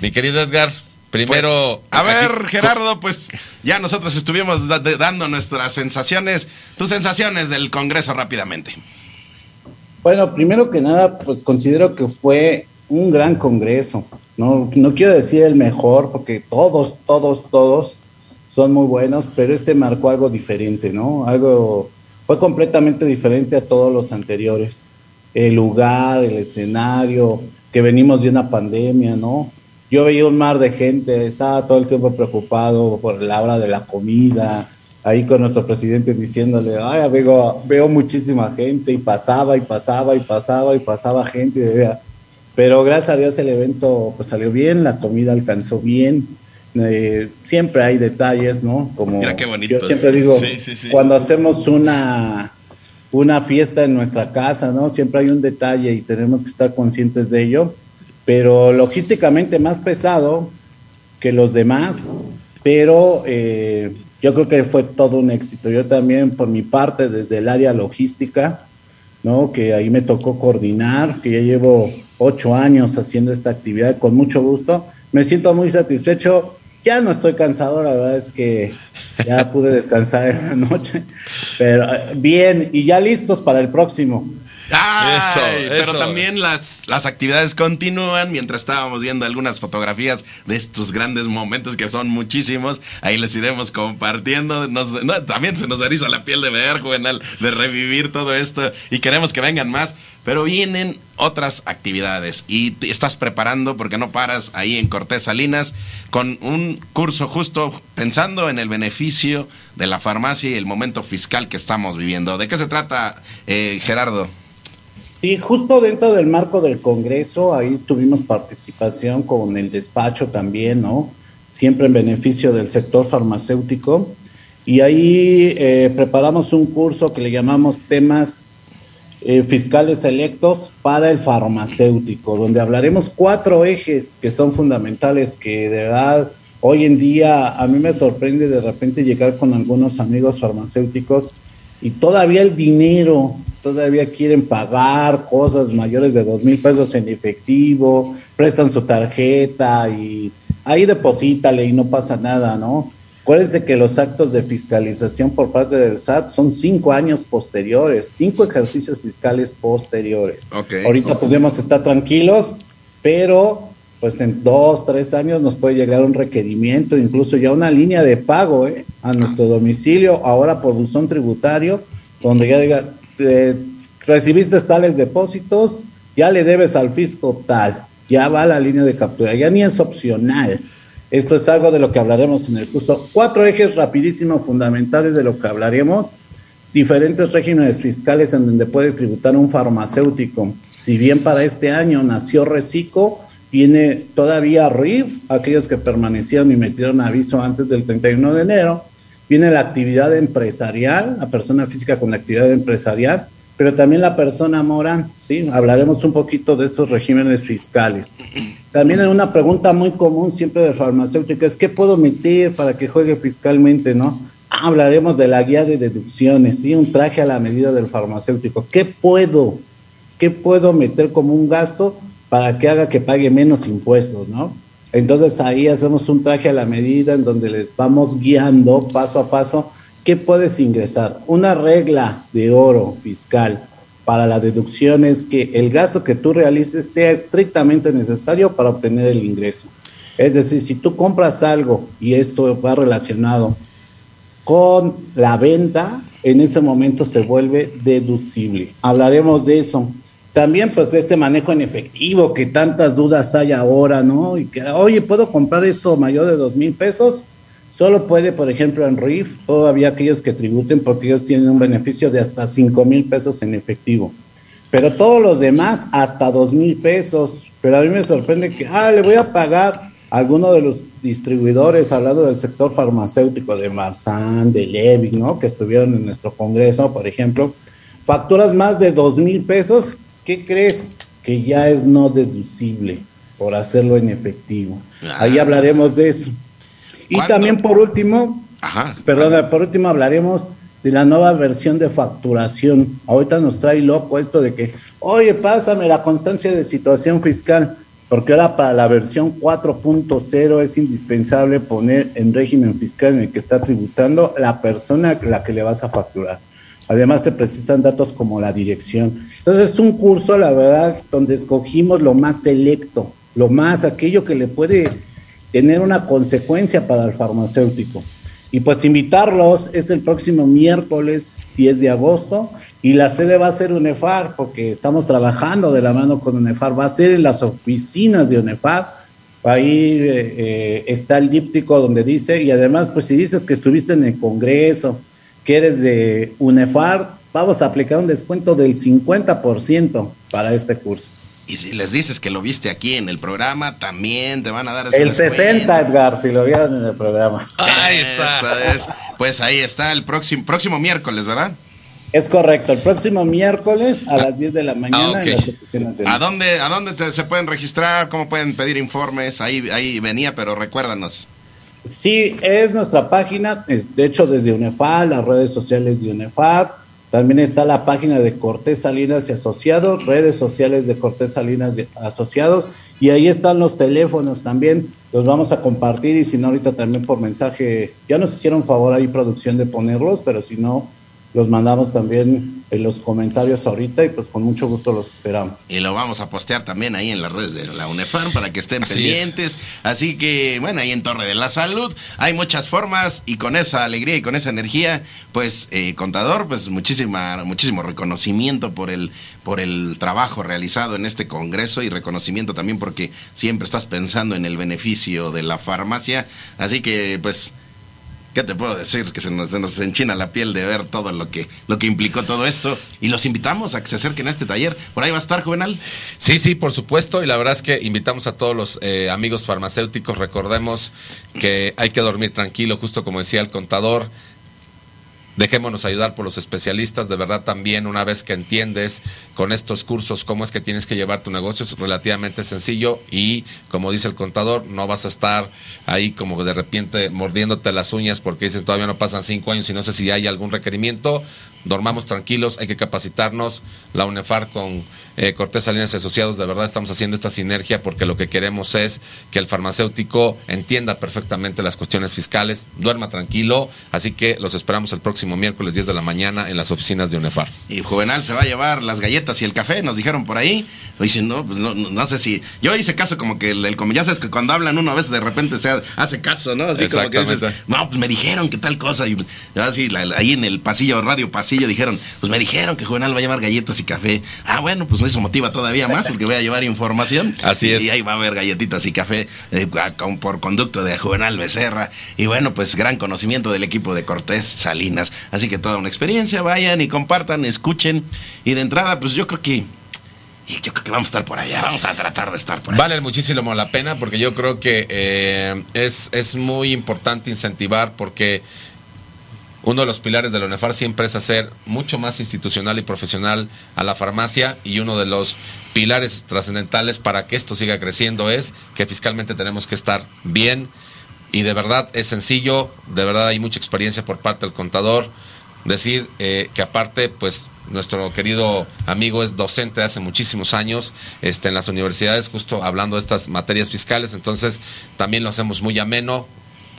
mi querido Edgar, primero... Pues, a ver, Gerardo, pues ya nosotros estuvimos dando nuestras sensaciones, tus sensaciones del Congreso rápidamente. Bueno, primero que nada, pues considero que fue un gran congreso. No, no quiero decir el mejor, porque todos, todos, todos son muy buenos, pero este marcó algo diferente, ¿no? Algo fue completamente diferente a todos los anteriores. El lugar, el escenario, que venimos de una pandemia, ¿no? Yo veía un mar de gente, estaba todo el tiempo preocupado por la hora de la comida, ahí con nuestro presidente diciéndole, ay, veo, muchísima gente y pasaba y pasaba y pasaba y pasaba gente. Pero gracias a Dios el evento pues, salió bien, la comida alcanzó bien. Eh, siempre hay detalles, ¿no? Como Mira qué bonito. Yo siempre digo, cuando hacemos una, una fiesta en nuestra casa, ¿no? Siempre hay un detalle y tenemos que estar conscientes de ello, pero logísticamente más pesado que los demás, pero eh, yo creo que fue todo un éxito. Yo también, por mi parte, desde el área logística, ¿no? Que ahí me tocó coordinar, que ya llevo ocho años haciendo esta actividad con mucho gusto. Me siento muy satisfecho ya no estoy cansado, la verdad es que ya pude descansar en la noche, pero eh, bien y ya listos para el próximo. Eso, pero también las, las actividades continúan mientras estábamos viendo algunas fotografías de estos grandes momentos que son muchísimos. Ahí les iremos compartiendo. también se nos eriza la piel de ver, Juvenal, de revivir todo esto y queremos que vengan más. Pero vienen otras actividades y te estás preparando porque no paras ahí en Cortés Salinas con un curso justo pensando en el beneficio de la farmacia y el momento fiscal que estamos viviendo. ¿De qué se trata, eh, Gerardo? Sí, justo dentro del marco del Congreso, ahí tuvimos participación con el despacho también, ¿no? Siempre en beneficio del sector farmacéutico. Y ahí eh, preparamos un curso que le llamamos temas eh, fiscales electos para el farmacéutico, donde hablaremos cuatro ejes que son fundamentales, que de verdad hoy en día a mí me sorprende de repente llegar con algunos amigos farmacéuticos y todavía el dinero, todavía quieren pagar cosas mayores de dos mil pesos en efectivo, prestan su tarjeta y ahí deposítale y no pasa nada, ¿no? Acuérdense que los actos de fiscalización por parte del SAT son cinco años posteriores, cinco ejercicios fiscales posteriores. Ahorita podemos estar tranquilos, pero pues en dos, tres años nos puede llegar un requerimiento, incluso ya una línea de pago ¿eh? a nuestro domicilio, ahora por buzón tributario, donde ya diga, recibiste tales depósitos, ya le debes al fisco tal, ya va la línea de captura, ya ni es opcional. Esto es algo de lo que hablaremos en el curso. Cuatro ejes rapidísimos fundamentales de lo que hablaremos. Diferentes regímenes fiscales en donde puede tributar un farmacéutico. Si bien para este año nació Recico, viene todavía RIF, aquellos que permanecieron y metieron aviso antes del 31 de enero. Viene la actividad empresarial, la persona física con actividad empresarial pero también la persona mora, ¿sí? Hablaremos un poquito de estos regímenes fiscales. También hay una pregunta muy común siempre de farmacéutica, es ¿qué puedo meter para que juegue fiscalmente, no? Hablaremos de la guía de deducciones, ¿sí? Un traje a la medida del farmacéutico. ¿Qué puedo? ¿Qué puedo meter como un gasto para que haga que pague menos impuestos, no? Entonces ahí hacemos un traje a la medida en donde les vamos guiando paso a paso ¿qué puedes ingresar? Una regla de oro fiscal para la deducción es que el gasto que tú realices sea estrictamente necesario para obtener el ingreso. Es decir, si tú compras algo y esto va relacionado con la venta, en ese momento se vuelve deducible. Hablaremos de eso. También pues de este manejo en efectivo, que tantas dudas hay ahora, ¿no? Y que, oye, ¿puedo comprar esto mayor de dos mil pesos? Solo puede, por ejemplo, en RIF, todavía aquellos que tributen porque ellos tienen un beneficio de hasta 5 mil pesos en efectivo. Pero todos los demás hasta 2 mil pesos. Pero a mí me sorprende que, ah, le voy a pagar a alguno de los distribuidores, hablando del sector farmacéutico, de Marsan, de Levi, ¿no? Que estuvieron en nuestro congreso, por ejemplo. Facturas más de 2 mil pesos, ¿qué crees? Que ya es no deducible por hacerlo en efectivo. Ahí hablaremos de eso. Y también por último, perdona, por último hablaremos de la nueva versión de facturación. Ahorita nos trae loco esto de que, oye, pásame la constancia de situación fiscal, porque ahora para la versión 4.0 es indispensable poner en régimen fiscal en el que está tributando la persona a la que le vas a facturar. Además se precisan datos como la dirección. Entonces es un curso, la verdad, donde escogimos lo más selecto, lo más aquello que le puede tener una consecuencia para el farmacéutico. Y pues invitarlos, es el próximo miércoles 10 de agosto y la sede va a ser UNEFAR porque estamos trabajando de la mano con UNEFAR, va a ser en las oficinas de UNEFAR. Ahí eh, eh, está el díptico donde dice, y además, pues si dices que estuviste en el Congreso, que eres de UNEFAR, vamos a aplicar un descuento del 50% para este curso. Y si les dices que lo viste aquí en el programa, también te van a dar ese El 60, Edgar, si lo vieron en el programa. Ahí está. Pues ahí está el próximo, próximo miércoles, ¿verdad? Es correcto, el próximo miércoles a las 10 de la mañana en las oficinas de ¿A dónde, a dónde se pueden registrar? ¿Cómo pueden pedir informes? Ahí, ahí venía, pero recuérdanos. Sí, es nuestra página, de hecho desde UNEFAL, las redes sociales de UNEFAL, también está la página de Cortés Salinas y Asociados, redes sociales de Cortés Salinas y Asociados, y ahí están los teléfonos también, los vamos a compartir y si no ahorita también por mensaje, ya nos hicieron favor ahí producción de ponerlos, pero si no, los mandamos también en los comentarios ahorita y pues con mucho gusto los esperamos. Y lo vamos a postear también ahí en las redes de la UNEFARM para que estén pendientes. Así que, bueno, ahí en Torre de la Salud hay muchas formas y con esa alegría y con esa energía, pues, eh, contador, pues muchísima, muchísimo reconocimiento por el, por el trabajo realizado en este congreso y reconocimiento también porque siempre estás pensando en el beneficio de la farmacia. Así que, pues, ¿Qué te puedo decir? Que se nos, enchina la piel de ver todo lo que, lo que implicó todo esto. Y los invitamos a que se acerquen a este taller. ¿Por ahí va a estar, Juvenal? Sí, sí, por supuesto. Y la verdad es que invitamos a todos los eh, amigos farmacéuticos. Recordemos que hay que dormir tranquilo, justo como decía el contador. Dejémonos ayudar por los especialistas. De verdad, también una vez que entiendes con estos cursos cómo es que tienes que llevar tu negocio, es relativamente sencillo y, como dice el contador, no vas a estar ahí como de repente mordiéndote las uñas porque dicen todavía no pasan cinco años y no sé si hay algún requerimiento dormamos tranquilos, hay que capacitarnos. La UNEFAR con eh, Cortés Salinas Asociados, de verdad estamos haciendo esta sinergia porque lo que queremos es que el farmacéutico entienda perfectamente las cuestiones fiscales, duerma tranquilo, así que los esperamos el próximo miércoles 10 de la mañana en las oficinas de UNEFAR. Y Juvenal se va a llevar las galletas y el café, nos dijeron por ahí. Dicen, no, pues no, no, sé si. Yo hice caso como que el, el ya sabes que cuando hablan uno a veces de repente se hace caso, ¿no? Así como que dices, no, pues me dijeron que tal cosa. Y pues, así, ahí en el pasillo, radio pasillo dijeron, pues me dijeron que Juvenal va a llevar galletas y café. Ah, bueno, pues eso motiva todavía más porque voy a llevar información. Así es. Y ahí va a haber galletitas y café eh, por conducto de Juvenal Becerra. Y bueno, pues gran conocimiento del equipo de Cortés Salinas. Así que toda una experiencia, vayan y compartan, escuchen. Y de entrada, pues yo creo que y yo creo que vamos a estar por allá, vamos a tratar de estar por allá. Vale muchísimo la pena porque yo creo que eh, es, es muy importante incentivar porque uno de los pilares de la UNEFAR siempre es hacer mucho más institucional y profesional a la farmacia y uno de los pilares trascendentales para que esto siga creciendo es que fiscalmente tenemos que estar bien y de verdad es sencillo, de verdad hay mucha experiencia por parte del contador. Decir eh, que aparte, pues nuestro querido amigo es docente hace muchísimos años este, en las universidades, justo hablando de estas materias fiscales, entonces también lo hacemos muy ameno,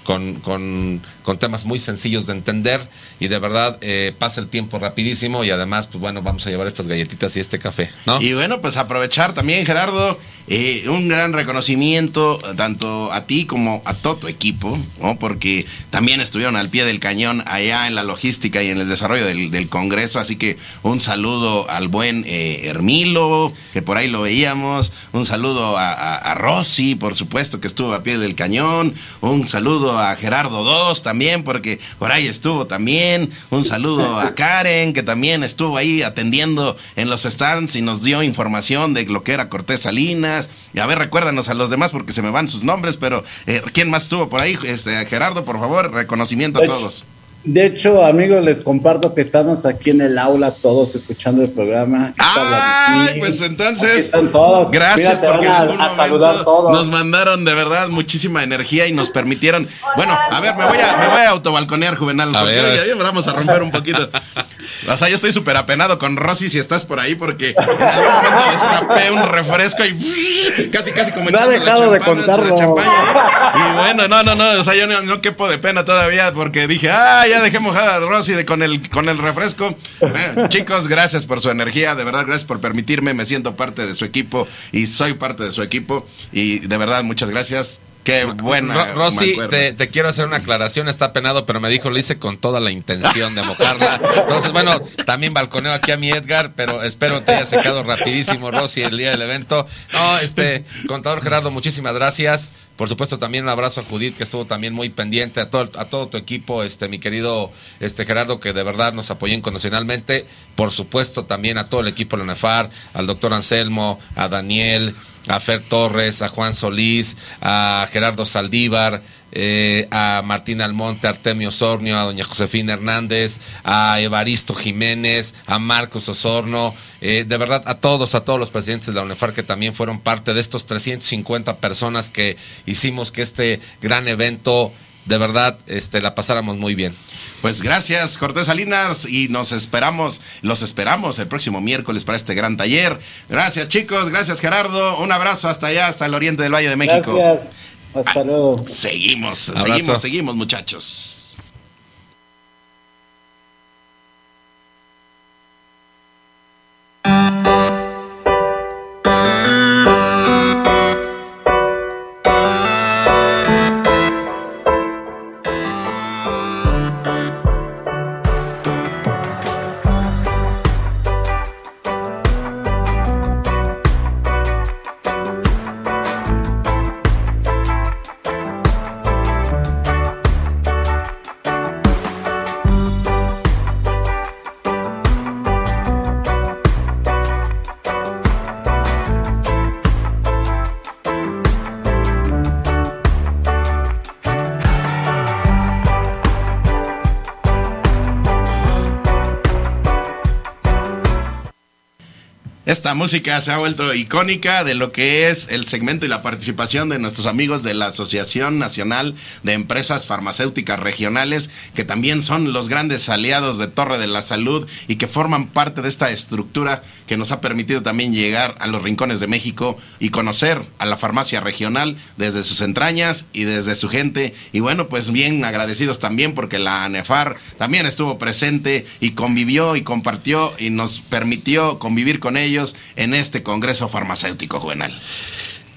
con, con, con temas muy sencillos de entender y de verdad eh, pasa el tiempo rapidísimo y además, pues bueno, vamos a llevar estas galletitas y este café, ¿no? Y bueno, pues aprovechar también, Gerardo, eh, un gran reconocimiento tanto a ti como a todo tu equipo, ¿no? Porque también estuvieron al pie del cañón allá en la logística y en el desarrollo del, Congreso, así que un saludo al buen eh, Hermilo, que por ahí lo veíamos, un saludo a, a, a Rosy, por supuesto, que estuvo a pie del cañón, un saludo a Gerardo II también, porque por ahí estuvo también. Un saludo a Karen, que también estuvo ahí atendiendo en los stands y nos dio información de lo que era Cortés Salinas. Y a ver, recuérdanos a los demás porque se me van sus nombres, pero eh, ¿quién más estuvo por ahí? Este, Gerardo, por favor, reconocimiento a todos. De hecho, amigos, les comparto que estamos aquí en el aula todos escuchando el programa. Ay, pues entonces, gracias porque a, saludar todos. nos mandaron de verdad muchísima energía y nos permitieron. Bueno, a ver, me voy a, me voy a autobalconear, Juvenal, a porque vamos a romper un poquito. O sea, yo estoy súper apenado con Rosy si estás por ahí porque en algún momento destapé un refresco y casi, casi como no ha dejado de contarlo. Y bueno, no, no, no, o sea, yo no, no quepo de pena todavía porque dije, ah, ya dejemos a Rosy de, con, el, con el refresco. chicos, gracias por su energía, de verdad, gracias por permitirme, me siento parte de su equipo y soy parte de su equipo. Y de verdad, muchas gracias Qué buena. Ro- Rosy, te, te quiero hacer una aclaración, está penado, pero me dijo, lo hice con toda la intención de mojarla. Entonces, bueno, también balconeo aquí a mi Edgar, pero espero te haya secado rapidísimo, Rosy, el día del evento. No, este, contador Gerardo, muchísimas gracias. Por supuesto, también un abrazo a Judith, que estuvo también muy pendiente, a todo, a todo tu equipo, este, mi querido este, Gerardo, que de verdad nos apoyó incondicionalmente. Por supuesto, también a todo el equipo de la NEFAR, al doctor Anselmo, a Daniel, a Fer Torres, a Juan Solís, a Gerardo Saldívar, eh, a Martín Almonte, a Artemio Osornio, a doña Josefina Hernández, a Evaristo Jiménez, a Marcos Osorno, eh, de verdad a todos, a todos los presidentes de la UNEFAR que también fueron parte de estos 350 personas que hicimos que este gran evento de verdad este, la pasáramos muy bien. Pues gracias, Cortés Salinas, y nos esperamos, los esperamos el próximo miércoles para este gran taller. Gracias, chicos, gracias, Gerardo. Un abrazo hasta allá, hasta el oriente del Valle de México. Gracias. Hasta luego. Seguimos, Abrazo. seguimos, seguimos, muchachos. Música se ha vuelto icónica de lo que es el segmento y la participación de nuestros amigos de la Asociación Nacional de Empresas Farmacéuticas Regionales, que también son los grandes aliados de Torre de la Salud y que forman parte de esta estructura que nos ha permitido también llegar a los rincones de México y conocer a la farmacia regional desde sus entrañas y desde su gente. Y bueno, pues bien agradecidos también porque la ANEFAR también estuvo presente y convivió y compartió y nos permitió convivir con ellos en este Congreso Farmacéutico Juvenal.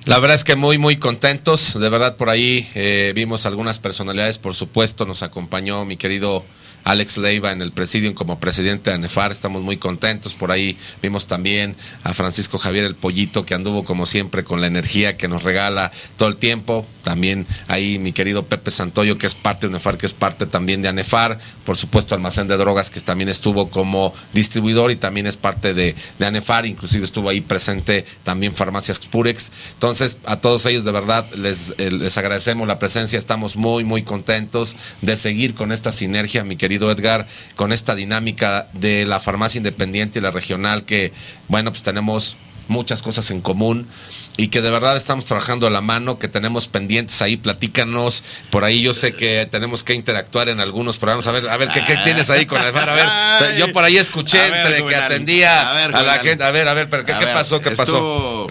La verdad es que muy, muy contentos. De verdad, por ahí eh, vimos algunas personalidades. Por supuesto, nos acompañó mi querido Alex Leiva en el presidium como presidente de ANEFAR. Estamos muy contentos. Por ahí vimos también a Francisco Javier el Pollito, que anduvo como siempre con la energía que nos regala todo el tiempo. También ahí mi querido Pepe Santoyo, que es parte de ANEFAR, que es parte también de ANEFAR. Por supuesto, Almacén de Drogas, que también estuvo como distribuidor y también es parte de, de ANEFAR. Inclusive estuvo ahí presente también Farmacias Purex. Entonces, a todos ellos de verdad les, eh, les agradecemos la presencia. Estamos muy, muy contentos de seguir con esta sinergia, mi querido Edgar, con esta dinámica de la farmacia independiente y la regional, que, bueno, pues tenemos muchas cosas en común y que de verdad estamos trabajando a la mano, que tenemos pendientes ahí, platícanos. Por ahí yo sé que tenemos que interactuar en algunos programas. A ver, a ver, ¿qué, qué tienes ahí con el? A ver, yo por ahí escuché ver, entre que atendía A ver, a la gente. A ver, a ver, pero ¿qué, A qué ver, pasó? ¿Qué pasó?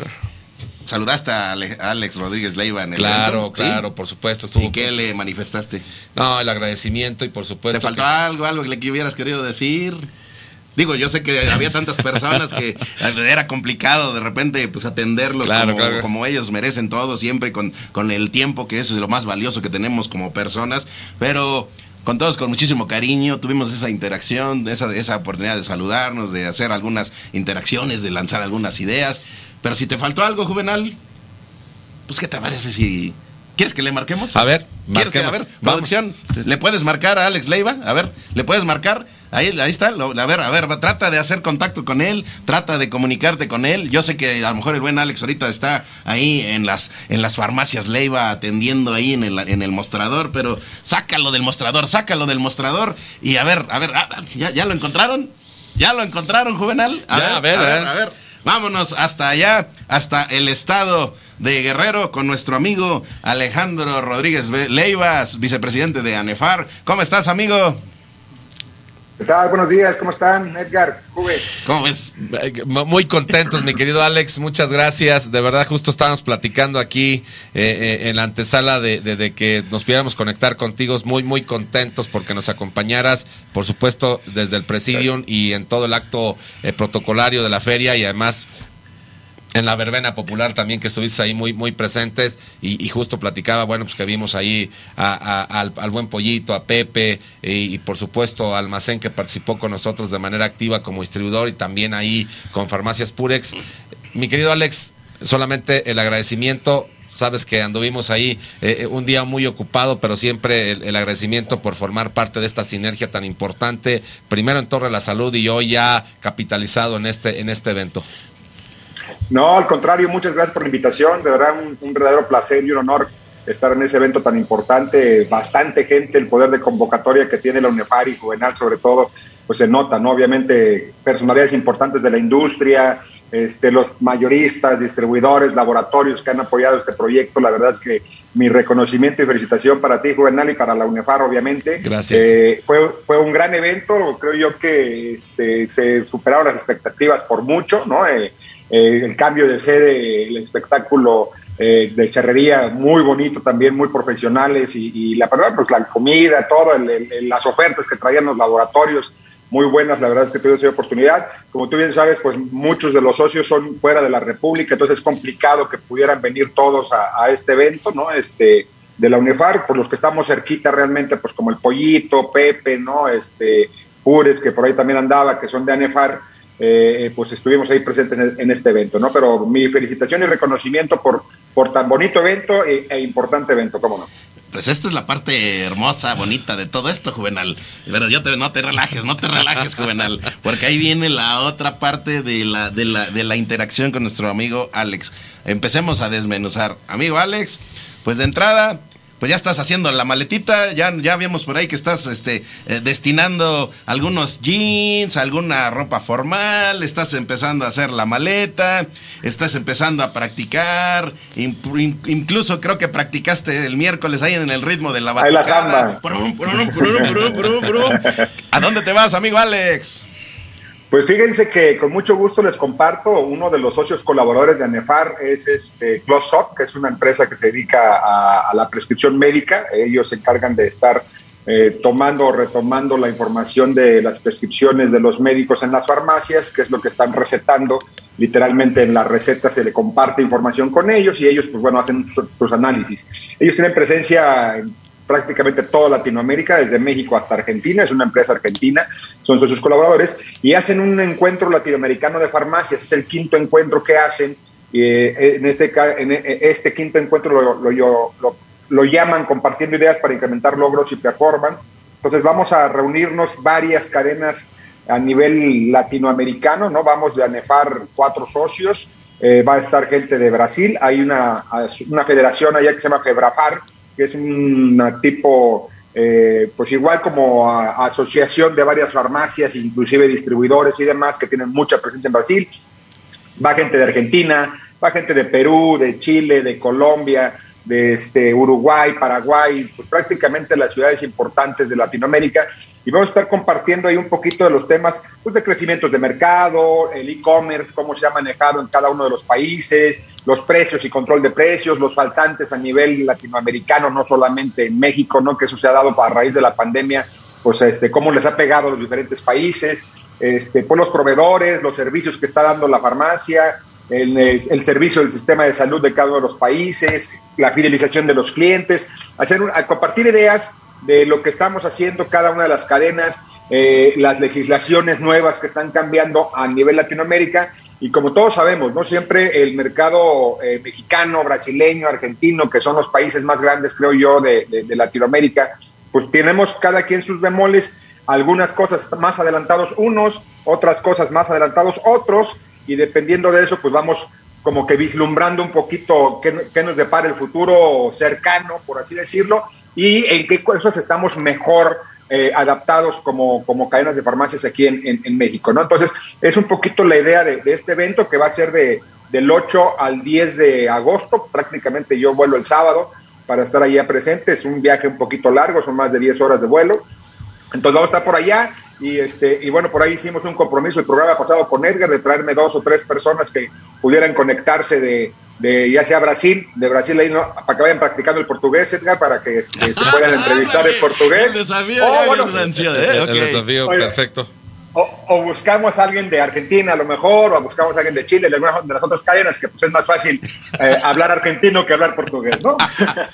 Saludaste a Ale- a Alex Rodríguez Leiva en el Claro, evento, ¿sí? claro, por supuesto. Estuvo ¿Y qué le manifestaste? No, el agradecimiento y por supuesto. ¿Te faltó que- algo, algo que le hubieras querido decir? Digo, yo sé que había tantas personas que era complicado de repente pues atenderlos Claro, como, claro. como ellos merecen todo, siempre con, con el tiempo, que eso es lo más valioso que tenemos como personas, pero con todos con muchísimo cariño, tuvimos esa interacción, esa, esa oportunidad de saludarnos, de hacer algunas interacciones, de lanzar algunas ideas, pero si te faltó algo, Juvenal, pues ¿qué te parece si... ¿Quieres que le marquemos? A ver, ¿Quieres que, a marquemos. ver, Vamos. producción, ¿le puedes marcar a Alex Leiva? A ver, ¿le puedes marcar? Ahí, ahí está, a ver, a ver, trata de hacer contacto con él, trata de comunicarte con él. Yo sé que a lo mejor el buen Alex ahorita está ahí en las, en las farmacias Leiva atendiendo ahí en el, en el mostrador, pero sácalo del mostrador, sácalo del mostrador y a ver, a ver, ah, ¿ya, ya lo encontraron? ¿Ya lo encontraron, Juvenal? Ya, a ver, a ver. a ver. Vámonos hasta allá, hasta el estado de Guerrero con nuestro amigo Alejandro Rodríguez Leivas, vicepresidente de ANEFAR. ¿Cómo estás, amigo? ¿Qué tal? Buenos días, ¿cómo están? Edgar, Juve. ¿Cómo ves? Muy contentos, mi querido Alex, muchas gracias. De verdad, justo estábamos platicando aquí eh, eh, en la antesala de, de- de que nos pudiéramos conectar contigo. Muy, muy contentos porque nos acompañaras, por supuesto, desde el Presidium y en todo el acto eh, protocolario de la feria y además en la verbena popular también que estuviste ahí muy, muy presentes y, justo platicaba, bueno, pues que vimos ahí al, buen Pollito, a Pepe y, por supuesto Almacén que participó con nosotros de manera activa como distribuidor y también ahí con Farmacias Purex. Mi querido Alex, solamente el agradecimiento. Sabes que anduvimos ahí eh, eh, un día muy ocupado, pero siempre el, agradecimiento por formar parte de esta sinergia tan importante, primero en Torre de la Salud y hoy ya capitalizado en este, en este evento. No, al contrario, muchas gracias por la invitación. De verdad, un, verdadero placer y un honor estar en ese evento tan importante. Bastante gente, el poder de convocatoria que tiene la UNEFAR y Juvenal, sobre todo, pues se nota, ¿no? Obviamente, personalidades importantes de la industria, este, los mayoristas, distribuidores, laboratorios que han apoyado este proyecto. La verdad es que mi reconocimiento y felicitación para ti, Juvenal, y para la UNEFAR, obviamente. Gracias. Eh, fue, fue un gran evento, creo yo que este, se superaron las expectativas por mucho, ¿no? Eh, eh, el cambio de sede, el espectáculo eh, de charrería muy bonito también, muy profesionales y, la verdad, pues la comida, todo, las ofertas que traían los laboratorios, muy buenas, la verdad es que tuve esa oportunidad. Como tú bien sabes, pues muchos de los socios son fuera de la República, entonces es complicado que pudieran venir todos a, a este evento, ¿no? Este, de la UNEFAR, por los que estamos cerquita realmente, pues como el Pollito, Pepe, ¿no? Este, Pures, que por ahí también andaba, que son de ANEFAR, eh, pues estuvimos ahí presentes en, este evento, ¿no? Pero mi felicitación y reconocimiento por, por tan bonito evento e, e, importante evento, ¿cómo no? Pues esta es la parte hermosa, bonita de todo esto, Juvenal. Pero yo te, no te relajes, no te relajes, Juvenal, porque ahí viene la otra parte de la, de la, de la interacción con nuestro amigo Alex. Empecemos a desmenuzar. Amigo Alex, pues de entrada, pues ya estás haciendo la maletita, ya, ya vimos por ahí que estás este, eh, destinando algunos jeans, alguna ropa formal, estás empezando a hacer la maleta, estás empezando a practicar, incluso creo que practicaste el miércoles ahí en el ritmo de la batucada. ¿A dónde te vas, amigo Alex? Pues fíjense que con mucho gusto les comparto, uno de los socios colaboradores de ANEFAR es este Close Up, que es una empresa que se dedica a, la prescripción médica. Ellos se encargan de estar eh, tomando o retomando la información de las prescripciones de los médicos en las farmacias, que es lo que están recetando. Literalmente en la receta se le comparte información con ellos y ellos, pues bueno, hacen sus análisis. Ellos tienen presencia en prácticamente toda Latinoamérica, desde México hasta Argentina, es una empresa argentina, son sus colaboradores, y hacen un encuentro latinoamericano de farmacias, es el quinto encuentro que hacen, eh, en, este, en este quinto encuentro lo, lo, llaman compartiendo ideas para incrementar logros y performance, entonces vamos a reunirnos varias cadenas a nivel latinoamericano, ¿no? Vamos de ANEFAR cuatro socios, eh, va a estar gente de Brasil, hay una, una federación allá que se llama FEBRAPAR, que es un tipo, eh, pues igual como asociación de varias farmacias, inclusive distribuidores y demás, que tienen mucha presencia en Brasil. Va gente de Argentina, va gente de Perú, de Chile, de Colombia, de este, Uruguay, Paraguay, pues prácticamente las ciudades importantes de Latinoamérica. Y vamos a estar compartiendo ahí un poquito de los temas pues, de crecimiento de mercado, el e-commerce, cómo se ha manejado en cada uno de los países, los precios y control de precios, los faltantes a nivel latinoamericano, no solamente en México, ¿no? que eso se ha dado a raíz de la pandemia, pues este, cómo les ha pegado a los diferentes países, este, pues los proveedores, los servicios que está dando la farmacia, el, el, servicio del sistema de salud de cada uno de los países, la fidelización de los clientes, hacer a compartir ideas de lo que estamos haciendo cada una de las cadenas, eh, las legislaciones nuevas que están cambiando a nivel Latinoamérica. Y como todos sabemos, no siempre el mercado eh, mexicano, brasileño, argentino, que son los países más grandes, creo yo, de, Latinoamérica, pues tenemos cada quien sus bemoles, algunas cosas más adelantados unos, otras cosas más adelantados otros, y dependiendo de eso, pues vamos como que vislumbrando un poquito qué, nos depara el futuro cercano, por así decirlo, y en qué cosas estamos mejor eh, adaptados como, como cadenas de farmacias aquí en, en, México, ¿no? Entonces, es un poquito la idea de, este evento que va a ser de, del 8 al 10 de agosto, prácticamente yo vuelo el sábado para estar allá presente, es un viaje un poquito largo, son más de 10 horas de vuelo, entonces vamos a estar por allá y, este, y bueno, por ahí hicimos un compromiso el programa pasado con Edgar de traerme dos o tres personas que pudieran conectarse de, de ya sea Brasil, de Brasil ahí, ¿no? para que vayan practicando el portugués, Edgar, para que, se puedan entrevistar en portugués. El desafío, oh, el, desafío perfecto. O, buscamos a alguien de Argentina a lo mejor, o buscamos a alguien de Chile, de alguna de las otras cadenas, que pues es más fácil eh, hablar argentino que hablar portugués, ¿no?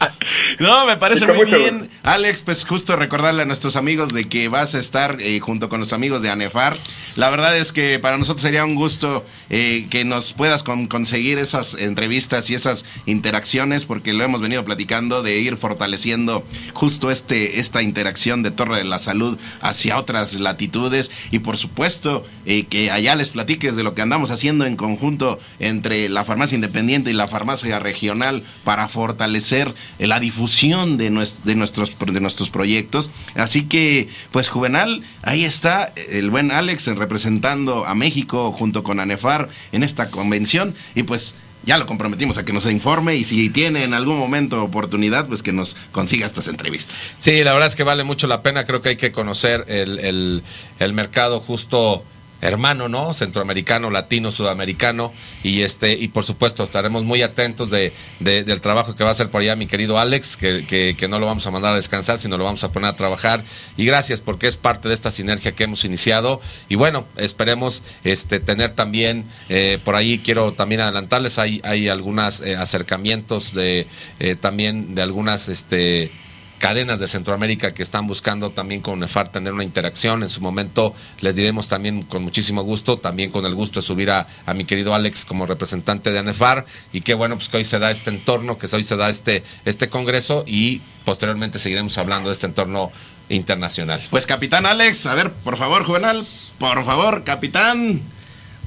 no, me parece muy bien. Alex, pues justo recordarle a nuestros amigos de que vas a estar eh, junto con los amigos de ANEFAR. La verdad es que para nosotros sería un gusto eh, que nos puedas conseguir esas entrevistas y esas interacciones, porque lo hemos venido platicando de ir fortaleciendo justo este, esta interacción de Torre de la Salud hacia otras latitudes y por supuesto eh, que allá les platiques de lo que andamos haciendo en conjunto entre la farmacia independiente y la farmacia regional para fortalecer la difusión de, de, nuestros, de nuestros proyectos. Así que, pues Juvenal, ahí está el buen Alex representando a México junto con ANEFAR en esta convención y pues ya lo comprometimos a que nos informe y si tiene en algún momento oportunidad, pues que nos consiga estas entrevistas. Sí, la verdad es que vale mucho la pena, creo que hay que conocer el, el, el mercado justo hermano, ¿no? Centroamericano, latino, sudamericano. Y este, y por supuesto, estaremos muy atentos de, del trabajo que va a hacer por allá mi querido Alex, que, que, no lo vamos a mandar a descansar, sino lo vamos a poner a trabajar. Y gracias porque es parte de esta sinergia que hemos iniciado. Y bueno, esperemos este, tener también, eh, por ahí quiero también adelantarles, hay, hay algunos eh, acercamientos de eh, también de algunas este cadenas de Centroamérica que están buscando también con NEFAR tener una interacción. En su momento les diremos también con muchísimo gusto, también con el gusto de subir a, mi querido Alex como representante de ANEFAR. Y qué bueno pues que hoy se da este entorno, que hoy se da este, este congreso y posteriormente seguiremos hablando de este entorno internacional. Pues capitán Alex, a ver, por favor, Juvenal, por favor, capitán.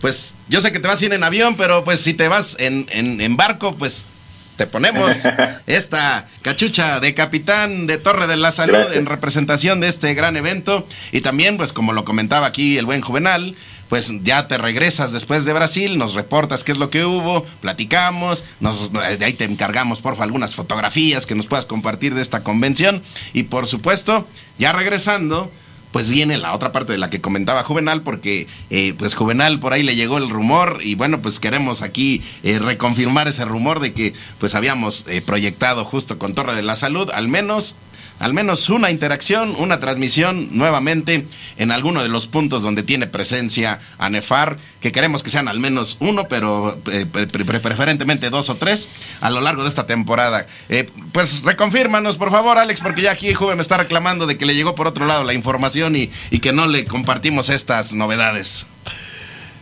Pues yo sé que te vas a ir en avión, pero pues si te vas en, en barco, pues te ponemos esta cachucha de capitán de Torre de la Salud en representación de este gran evento. Y también, pues como lo comentaba aquí el buen Juvenal, pues ya te regresas después de Brasil, nos reportas qué es lo que hubo, platicamos, nos, de ahí te encargamos, porfa, algunas fotografías que nos puedas compartir de esta convención. Y por supuesto, ya regresando, pues viene la otra parte de la que comentaba Juvenal, porque eh, pues Juvenal por ahí le llegó el rumor y bueno, pues queremos aquí eh, reconfirmar ese rumor de que pues habíamos eh, proyectado justo con Torre de la Salud, al menos al menos una interacción, una transmisión nuevamente en alguno de los puntos donde tiene presencia ANEFAR, que queremos que sean al menos uno, pero eh, preferentemente dos o tres a lo largo de esta temporada. Eh, pues reconfírmanos, por favor, Alex, porque ya aquí Juve me está reclamando de que le llegó por otro lado la información y, y que no le compartimos estas novedades.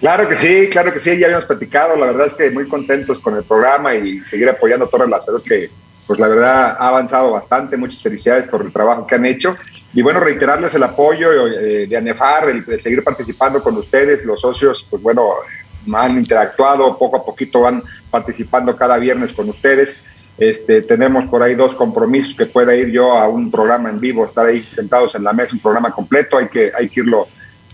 Claro que sí, claro que sí, ya habíamos platicado, la verdad es que muy contentos con el programa y seguir apoyando a Torres salud que pues la verdad ha avanzado bastante. Muchas felicidades por el trabajo que han hecho. Y bueno, reiterarles el apoyo eh, de ANEFAR, el, seguir participando con ustedes. Los socios, pues bueno, han interactuado, poco a poquito van participando cada viernes con ustedes. Este, tenemos por ahí dos compromisos que pueda ir yo a un programa en vivo, estar ahí sentados en la mesa, un programa completo, hay que, hay que irlo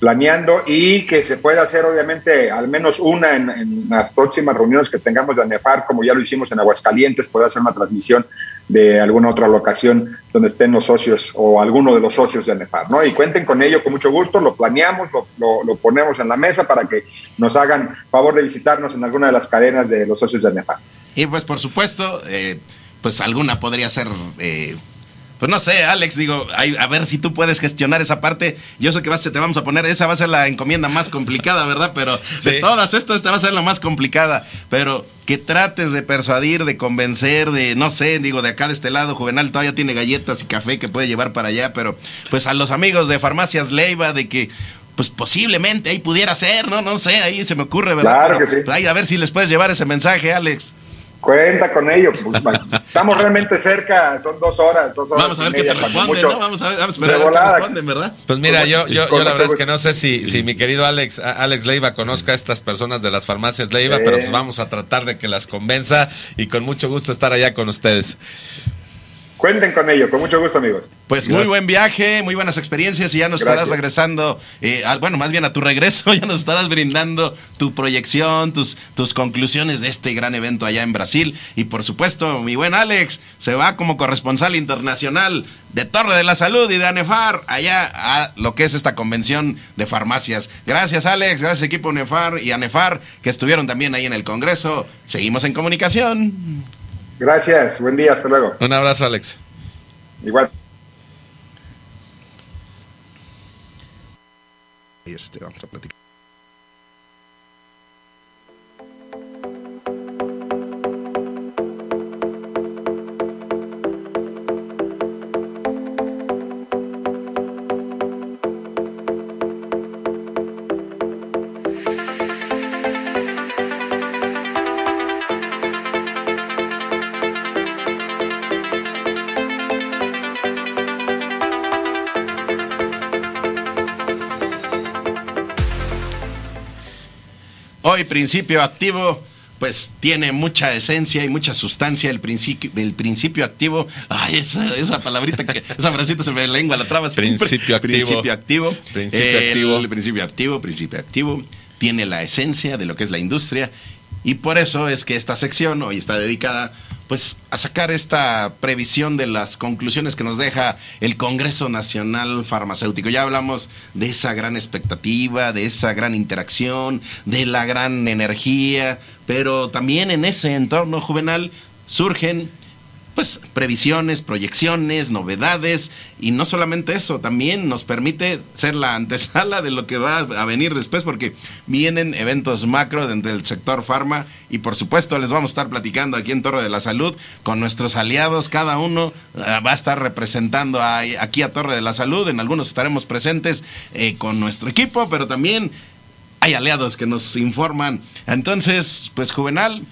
planeando y que se pueda hacer obviamente al menos una en, las próximas reuniones que tengamos de ANEFAR, como ya lo hicimos en Aguascalientes, puede hacer una transmisión de alguna otra locación donde estén los socios o alguno de los socios de ANEFAR, ¿no? Y cuenten con ello con mucho gusto, lo planeamos, lo, lo, ponemos en la mesa para que nos hagan favor de visitarnos en alguna de las cadenas de los socios de ANEFAR. Y pues por supuesto, eh, pues alguna podría ser... Eh pues no sé, Alex, digo, a ver si tú puedes gestionar esa parte. Yo sé que vas, te vamos a poner, esa va a ser la encomienda más complicada, ¿verdad? Pero de todas estas, esta va a ser la más complicada. Pero que trates de persuadir, de convencer, de, no sé, digo, de acá de este lado, Juvenal todavía tiene galletas y café que puede llevar para allá, pero pues a los amigos de Farmacias Leiva, de que pues posiblemente ahí pudiera ser, ¿no? No sé, ahí se me ocurre, ¿verdad? Claro que sí. Pues, a ver si les puedes llevar ese mensaje, Alex. Cuenta con ello. Pues, estamos realmente cerca, son dos horas, dos horas. Vamos a ver qué te responden, ¿no? Vamos a ver, vamos a ver qué te responden, ¿verdad? Pues mira, yo, yo, yo la verdad es que no sé si, si mi querido Alex, Alex Leiva conozca a estas personas de las farmacias Leiva, pero pues vamos a tratar de que las convenza y con mucho gusto estar allá con ustedes. Cuenten con ello, con mucho gusto, amigos. Pues muy buen viaje, muy buenas experiencias y ya nos estarás regresando, eh, bueno, más bien a tu regreso, ya nos estarás brindando tu proyección, tus, tus conclusiones de este gran evento allá en Brasil. Y por supuesto, mi buen Alex se va como corresponsal internacional de Torre de la Salud y de ANEFAR allá a lo que es esta convención de farmacias. Gracias, Alex, gracias, equipo ANEFAR y ANEFAR que estuvieron también ahí en el Congreso. Seguimos en comunicación. Gracias, buen día, hasta luego. Un abrazo, Alex. Igual. este, vamos a platicar. Hoy principio activo, pues tiene mucha esencia y mucha sustancia el principio, el principio activo. Ay, esa, esa palabrita que, esa frasita se me lengua la traba. siempre. Principio activo. Principio activo. Principio El activo. principio activo, principio activo. Tiene la esencia de lo que es la industria. Y por eso es que esta sección hoy está dedicada pues a sacar esta previsión de las conclusiones que nos deja el Congreso Nacional Farmacéutico. Ya hablamos de esa gran expectativa, de esa gran interacción, de la gran energía, pero también en ese entorno juvenal surgen pues previsiones, proyecciones, novedades y no solamente eso, también nos permite ser la antesala de lo que va a venir después porque vienen eventos macro dentro del sector farma y por supuesto les vamos a estar platicando aquí en Torre de la Salud con nuestros aliados, cada uno eh, va a estar representando a- aquí a Torre de la Salud, en algunos estaremos presentes eh, con nuestro equipo, pero también hay aliados que nos informan. Entonces, pues Juvenal,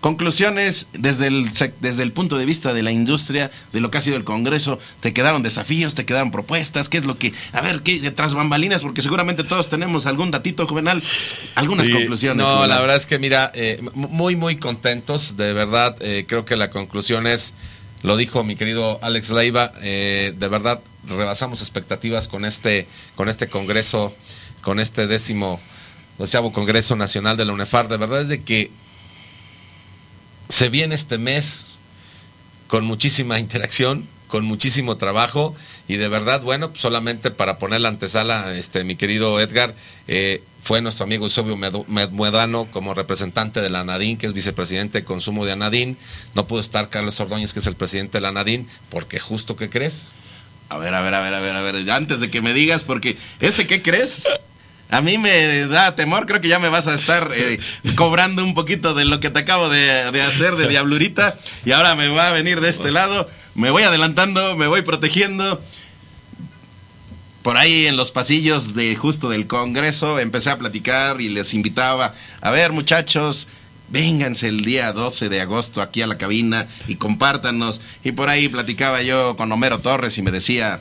Conclusiones desde el, desde el punto de vista de la industria, de lo que ha sido el Congreso, ¿te quedaron desafíos, te quedaron propuestas? ¿Qué es lo que, a ver, qué detrás bambalinas? Porque seguramente todos tenemos algún datito juvenal, algunas Sí, conclusiones. No, Juvenal. la verdad es que mira, eh, muy, muy contentos, de verdad. eh, creo que la conclusión es, lo dijo mi querido Alex Leiva, eh, de verdad rebasamos expectativas con este, con este congreso, con este décimo, doceavo Congreso Nacional de la UNEFAR. De verdad es de que se viene este mes con muchísima interacción, con muchísimo trabajo y de verdad, bueno, pues solamente para poner la antesala, este, mi querido Edgar, eh, fue nuestro amigo Eusebio Meduedano como representante de la ANADIN, que es vicepresidente de consumo de ANADIN. No pudo estar Carlos Ordóñez, que es el presidente de la ANADIN, porque justo, ¿qué crees? A ver, a ver, a ver, a ver, a ver, antes de que me digas, porque ese, ¿qué crees? A mí me da temor, creo que ya me vas a estar eh, cobrando un poquito de lo que te acabo de, hacer de diablurita y ahora me va a venir de este lado, me voy adelantando, me voy protegiendo. Por ahí en los pasillos de justo del Congreso empecé a platicar y les invitaba, a ver muchachos, vénganse el día 12 de agosto aquí a la cabina y compártanos. Y por ahí platicaba yo con Homero Torres y me decía,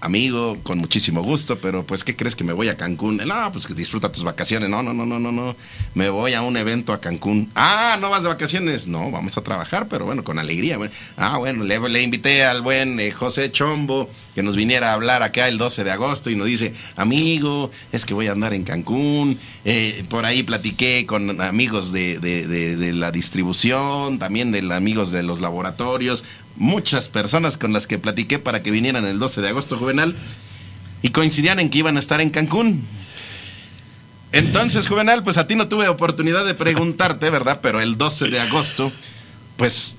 amigo, con muchísimo gusto, pero pues, ¿qué crees que me voy a Cancún? No, pues que disfruta tus vacaciones. No, no, no, no, no, no. Me voy a un evento a Cancún. Ah, ¿no vas de vacaciones? No, vamos a trabajar, pero bueno, con alegría. Ah, bueno, le, invité al buen eh, José Chombo que nos viniera a hablar acá el 12 de agosto y nos dice, amigo, es que voy a andar en Cancún. Eh, por ahí platiqué con amigos de- de la distribución, también de amigos de los laboratorios, muchas personas con las que platiqué para que vinieran el 12 de agosto juvenal y coincidían en que iban a estar en Cancún. Entonces, Juvenal, pues a ti no tuve oportunidad de preguntarte, ¿verdad? Pero el 12 de agosto, pues,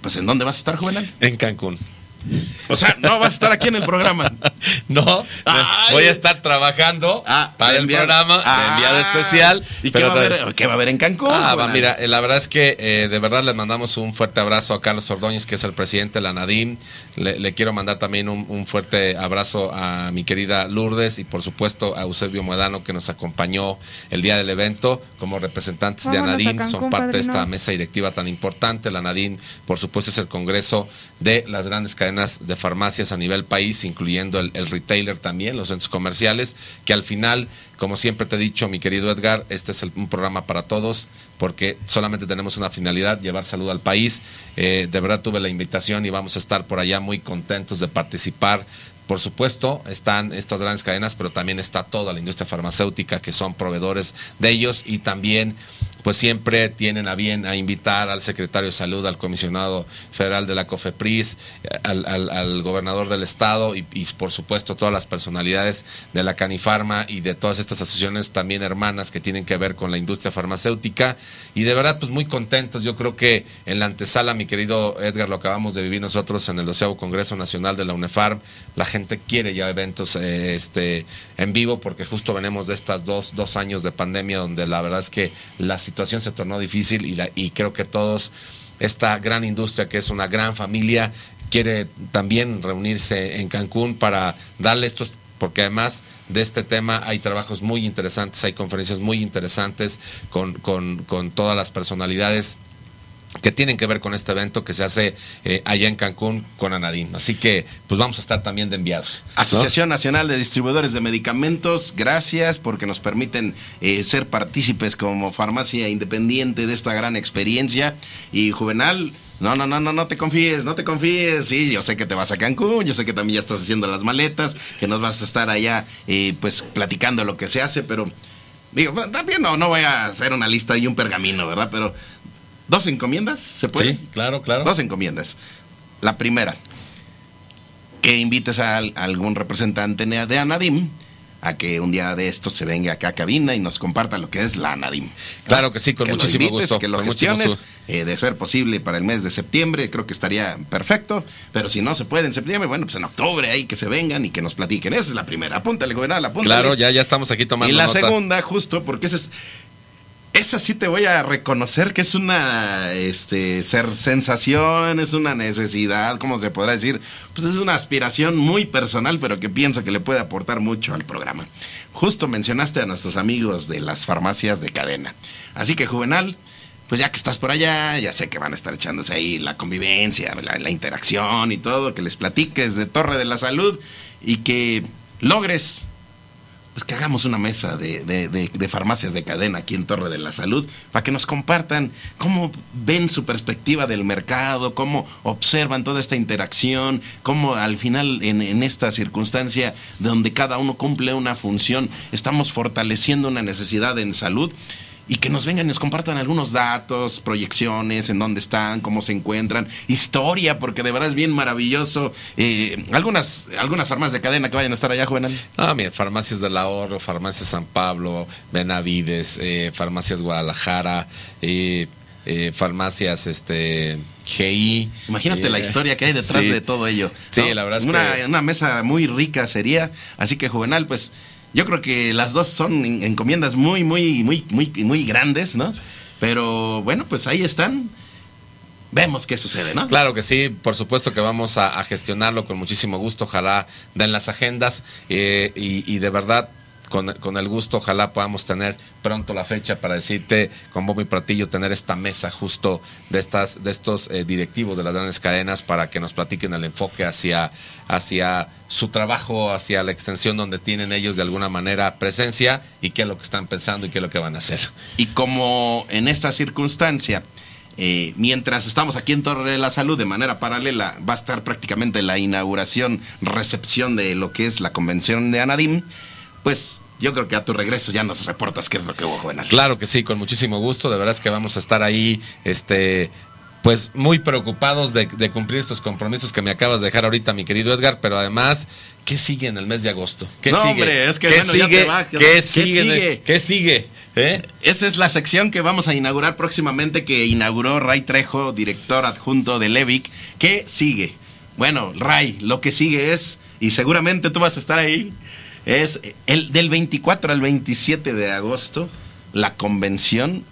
pues ¿en dónde vas a estar, Juvenal? En Cancún. O sea, no vas a estar aquí en el programa. No, Ay. voy a estar trabajando Ah, para de el enviado. programa de Ah. enviado especial. ¿Y qué pero va, a ta- haber, qué va a haber en Cancún? Ah, va, mira, eh, la verdad es que eh, de verdad les mandamos un fuerte abrazo a Carlos Ordóñez, que es el presidente de la Nadim. Le, le quiero mandar también un, un fuerte abrazo a mi querida Lourdes y por supuesto a Eusebio Muedano, que nos acompañó el día del evento como representantes de Vámonos a Anadim. Cancún, Son parte de esta mesa directiva tan importante. La Nadim, por supuesto, es el congreso de las grandes cadenas de farmacias a nivel país, incluyendo el, retailer también, los centros comerciales, que al final, como siempre te he dicho, mi querido Edgar, este es el- un programa para todos, porque solamente tenemos una finalidad, llevar salud al país. Eh, de verdad tuve la invitación y vamos a estar por allá muy contentos de participar. Por supuesto, están estas grandes cadenas, pero también está toda la industria farmacéutica que son proveedores de ellos y también pues siempre tienen a bien a invitar al secretario de salud, al comisionado federal de la COFEPRIS, al, al- gobernador del estado y, y, por supuesto todas las personalidades de la Canifarma y de todas estas asociaciones también hermanas que tienen que ver con la industria farmacéutica y de verdad pues muy contentos. Yo creo que en la antesala, mi querido Edgar, lo acabamos de vivir nosotros en el 12 Congreso Nacional de la UNEFARM, la gente quiere ya eventos eh, este, en vivo porque justo venimos de estas dos, dos años de pandemia donde la verdad es que la situación se tornó difícil y, la, y creo que todos, esta gran industria que es una gran familia, quiere también reunirse en Cancún para darle estos porque además de este tema hay trabajos muy interesantes, hay conferencias muy interesantes con, con, con todas las personalidades que tienen que ver con este evento que se hace eh, allá en Cancún con Anadín. Así que pues vamos a estar también de enviados. Asociación Nacional de Distribuidores de Medicamentos, gracias porque nos permiten eh, ser partícipes como farmacia independiente de esta gran experiencia. Y Juvenal, no, no, no, no, no te confíes, no te confíes. Sí, yo sé que te vas a Cancún, yo sé que también ya estás haciendo las maletas, que nos vas a estar allá eh, pues platicando lo que se hace, pero digo, también no, no voy a hacer una lista y un pergamino, ¿verdad? Pero dos encomiendas, ¿se puede? Sí, claro, claro. Dos encomiendas. La primera, que invites a, al- a algún representante de Anadim a que un día de estos se venga acá a cabina y nos comparta lo que es la Anadim. Claro que sí, con lo muchísimo invites, gusto, Que lo gestiones, eh, de ser posible para el mes de septiembre, creo que estaría perfecto. Pero si no se puede en septiembre, bueno, pues en octubre ahí que se vengan y que nos platiquen. Esa es la primera. Apúntale, gobernador, apúntale. Claro, ya, ya estamos aquí tomando Y la nota. segunda, justo, porque esa es. Esa sí te voy a reconocer que es una este, ser sensación, es una necesidad, ¿cómo se podrá decir? Pues es una aspiración muy personal, pero que pienso que le puede aportar mucho al programa. Justo mencionaste a nuestros amigos de las farmacias de cadena. Así que, Juvenal, pues ya que estás por allá, ya sé que van a estar echándose ahí la convivencia, la interacción y todo, que les platiques de Torre de la Salud y que logres pues que hagamos una mesa de, de- farmacias de cadena aquí en Torre de la Salud para que nos compartan cómo ven su perspectiva del mercado, cómo observan toda esta interacción, cómo al final en esta circunstancia donde cada uno cumple una función, estamos fortaleciendo una necesidad en salud. Y que nos vengan y nos compartan algunos datos, proyecciones, en dónde están, cómo se encuentran, historia, porque de verdad es bien maravilloso. Eh, algunas, algunas farmacias de cadena que vayan a estar allá, Juvenal. Ah, mira, farmacias del ahorro, farmacias San Pablo, Benavides, eh, farmacias Guadalajara, eh, eh, farmacias este GI. Imagínate eh, la historia que hay detrás sí. de todo ello. Sí, la verdad es una, que- una mesa muy rica sería. Así que, Juvenal, pues yo creo que las dos son en- encomiendas muy, muy, muy, muy, muy grandes, ¿no? Pero bueno, pues ahí están. Vemos qué sucede, ¿no? Claro que sí, por supuesto que vamos a, a gestionarlo con muchísimo gusto, ojalá den las agendas eh, y, y de verdad con, con el gusto, ojalá podamos tener pronto la fecha para decirte con bombo y platillo, tener esta mesa justo de estas de estos eh, directivos de las grandes cadenas para que nos platiquen el enfoque hacia, hacia su trabajo, hacia la extensión donde tienen ellos de alguna manera presencia y qué es lo que están pensando y qué es lo que van a hacer. Y como en esta circunstancia, eh, mientras estamos aquí en Torre de la Salud, de manera paralela, va a estar prácticamente la inauguración, recepción de lo que es la convención de Anadim, pues yo creo que a tu regreso ya nos reportas qué es lo que hubo, Juvenal. Claro que sí, con muchísimo gusto. De verdad es que vamos a estar ahí, este, pues muy preocupados de, de cumplir estos compromisos que me acabas de dejar ahorita, mi querido Edgar. Pero además, ¿qué sigue en el mes de agosto? ¿Qué No, sigue? hombre, es que ¿Qué bueno, ya sigue? te va. ¿Qué, ¿Qué sigue? sigue? ¿Qué sigue? ¿Eh? Esa es la sección que vamos a inaugurar próximamente, que inauguró Ray Trejo, director adjunto de Levic. ¿Qué sigue? Bueno, Ray, lo que sigue es, y seguramente tú vas a estar ahí, es el del 24 al 27 de agosto, la convención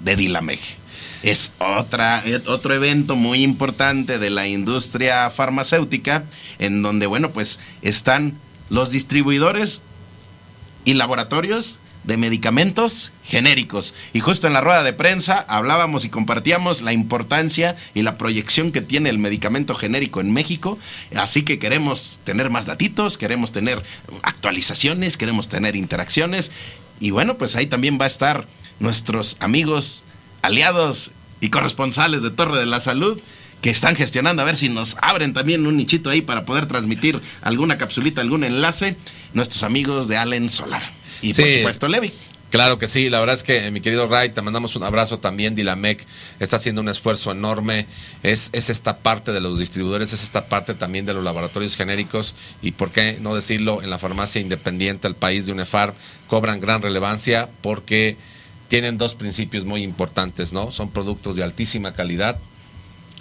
de Dilameg. Es otra, es otro evento muy importante de la industria farmacéutica, en donde, bueno, pues están los distribuidores y laboratorios de medicamentos genéricos. Y justo en la rueda de prensa hablábamos y compartíamos la importancia y la proyección que tiene el medicamento genérico en México. Así que queremos tener más datitos, queremos tener actualizaciones, queremos tener interacciones. Y bueno, pues ahí también va a estar nuestros amigos, aliados y corresponsales de Torre de la Salud que están gestionando a ver si nos abren también un nichito ahí para poder transmitir alguna capsulita, algún enlace, nuestros amigos de Allen Solar. Y por supuesto Levi. Claro que sí, la verdad es que eh, mi querido Ray, te mandamos un abrazo también. Dilamec está haciendo un esfuerzo enorme. Es, es esta parte de los distribuidores, es esta parte también de los laboratorios genéricos y, por qué no decirlo, en la farmacia independiente, el país de UNEFAR, cobran gran relevancia porque tienen dos principios muy importantes, ¿no? Son productos de altísima calidad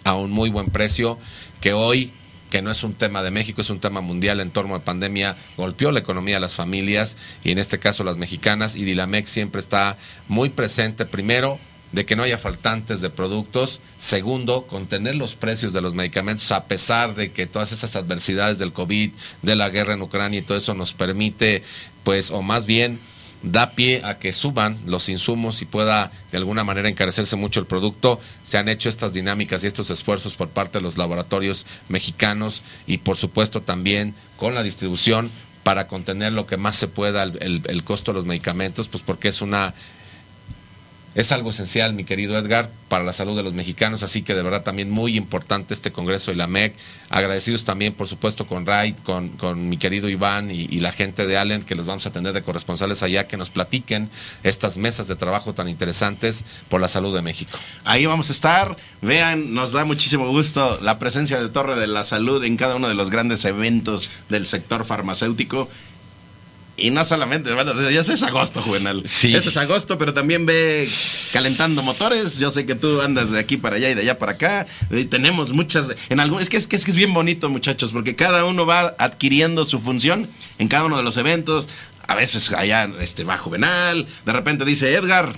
a un muy buen precio que hoy que no es un tema de México, es un tema mundial en torno a pandemia, golpeó la economía de las familias y en este caso las mexicanas y Dilamex siempre está muy presente primero de que no haya faltantes de productos. Segundo, contener los precios de los medicamentos a pesar de que todas esas adversidades del COVID, de la guerra en Ucrania y todo eso nos permite, pues, o más bien da pie a que suban los insumos y pueda de alguna manera encarecerse mucho el producto. Se han hecho estas dinámicas y estos esfuerzos por parte de los laboratorios mexicanos y por supuesto también con la distribución para contener lo que más se pueda el, costo de los medicamentos, pues porque es una es algo esencial, mi querido Edgar, para la salud de los mexicanos, así que de verdad también muy importante este Congreso de la MEC. Agradecidos también, por supuesto, con Raid, con, con mi querido Iván y, la gente de Allen, que los vamos a atender de corresponsales allá, que nos platiquen estas mesas de trabajo tan interesantes por la salud de México. Ahí vamos a estar. Vean, nos da muchísimo gusto la presencia de Torre de la Salud en cada uno de los grandes eventos del sector farmacéutico. Y no solamente, bueno, ya es agosto, Juvenal. Sí. Eso es agosto, pero también ve calentando motores. Yo sé que tú andas de aquí para allá y de allá para acá. Y tenemos muchas. En algún, es, que, es, que, es bien bonito, muchachos, porque cada uno va adquiriendo su función en cada uno de los eventos. A veces allá este, va Juvenal. De repente dice Edgar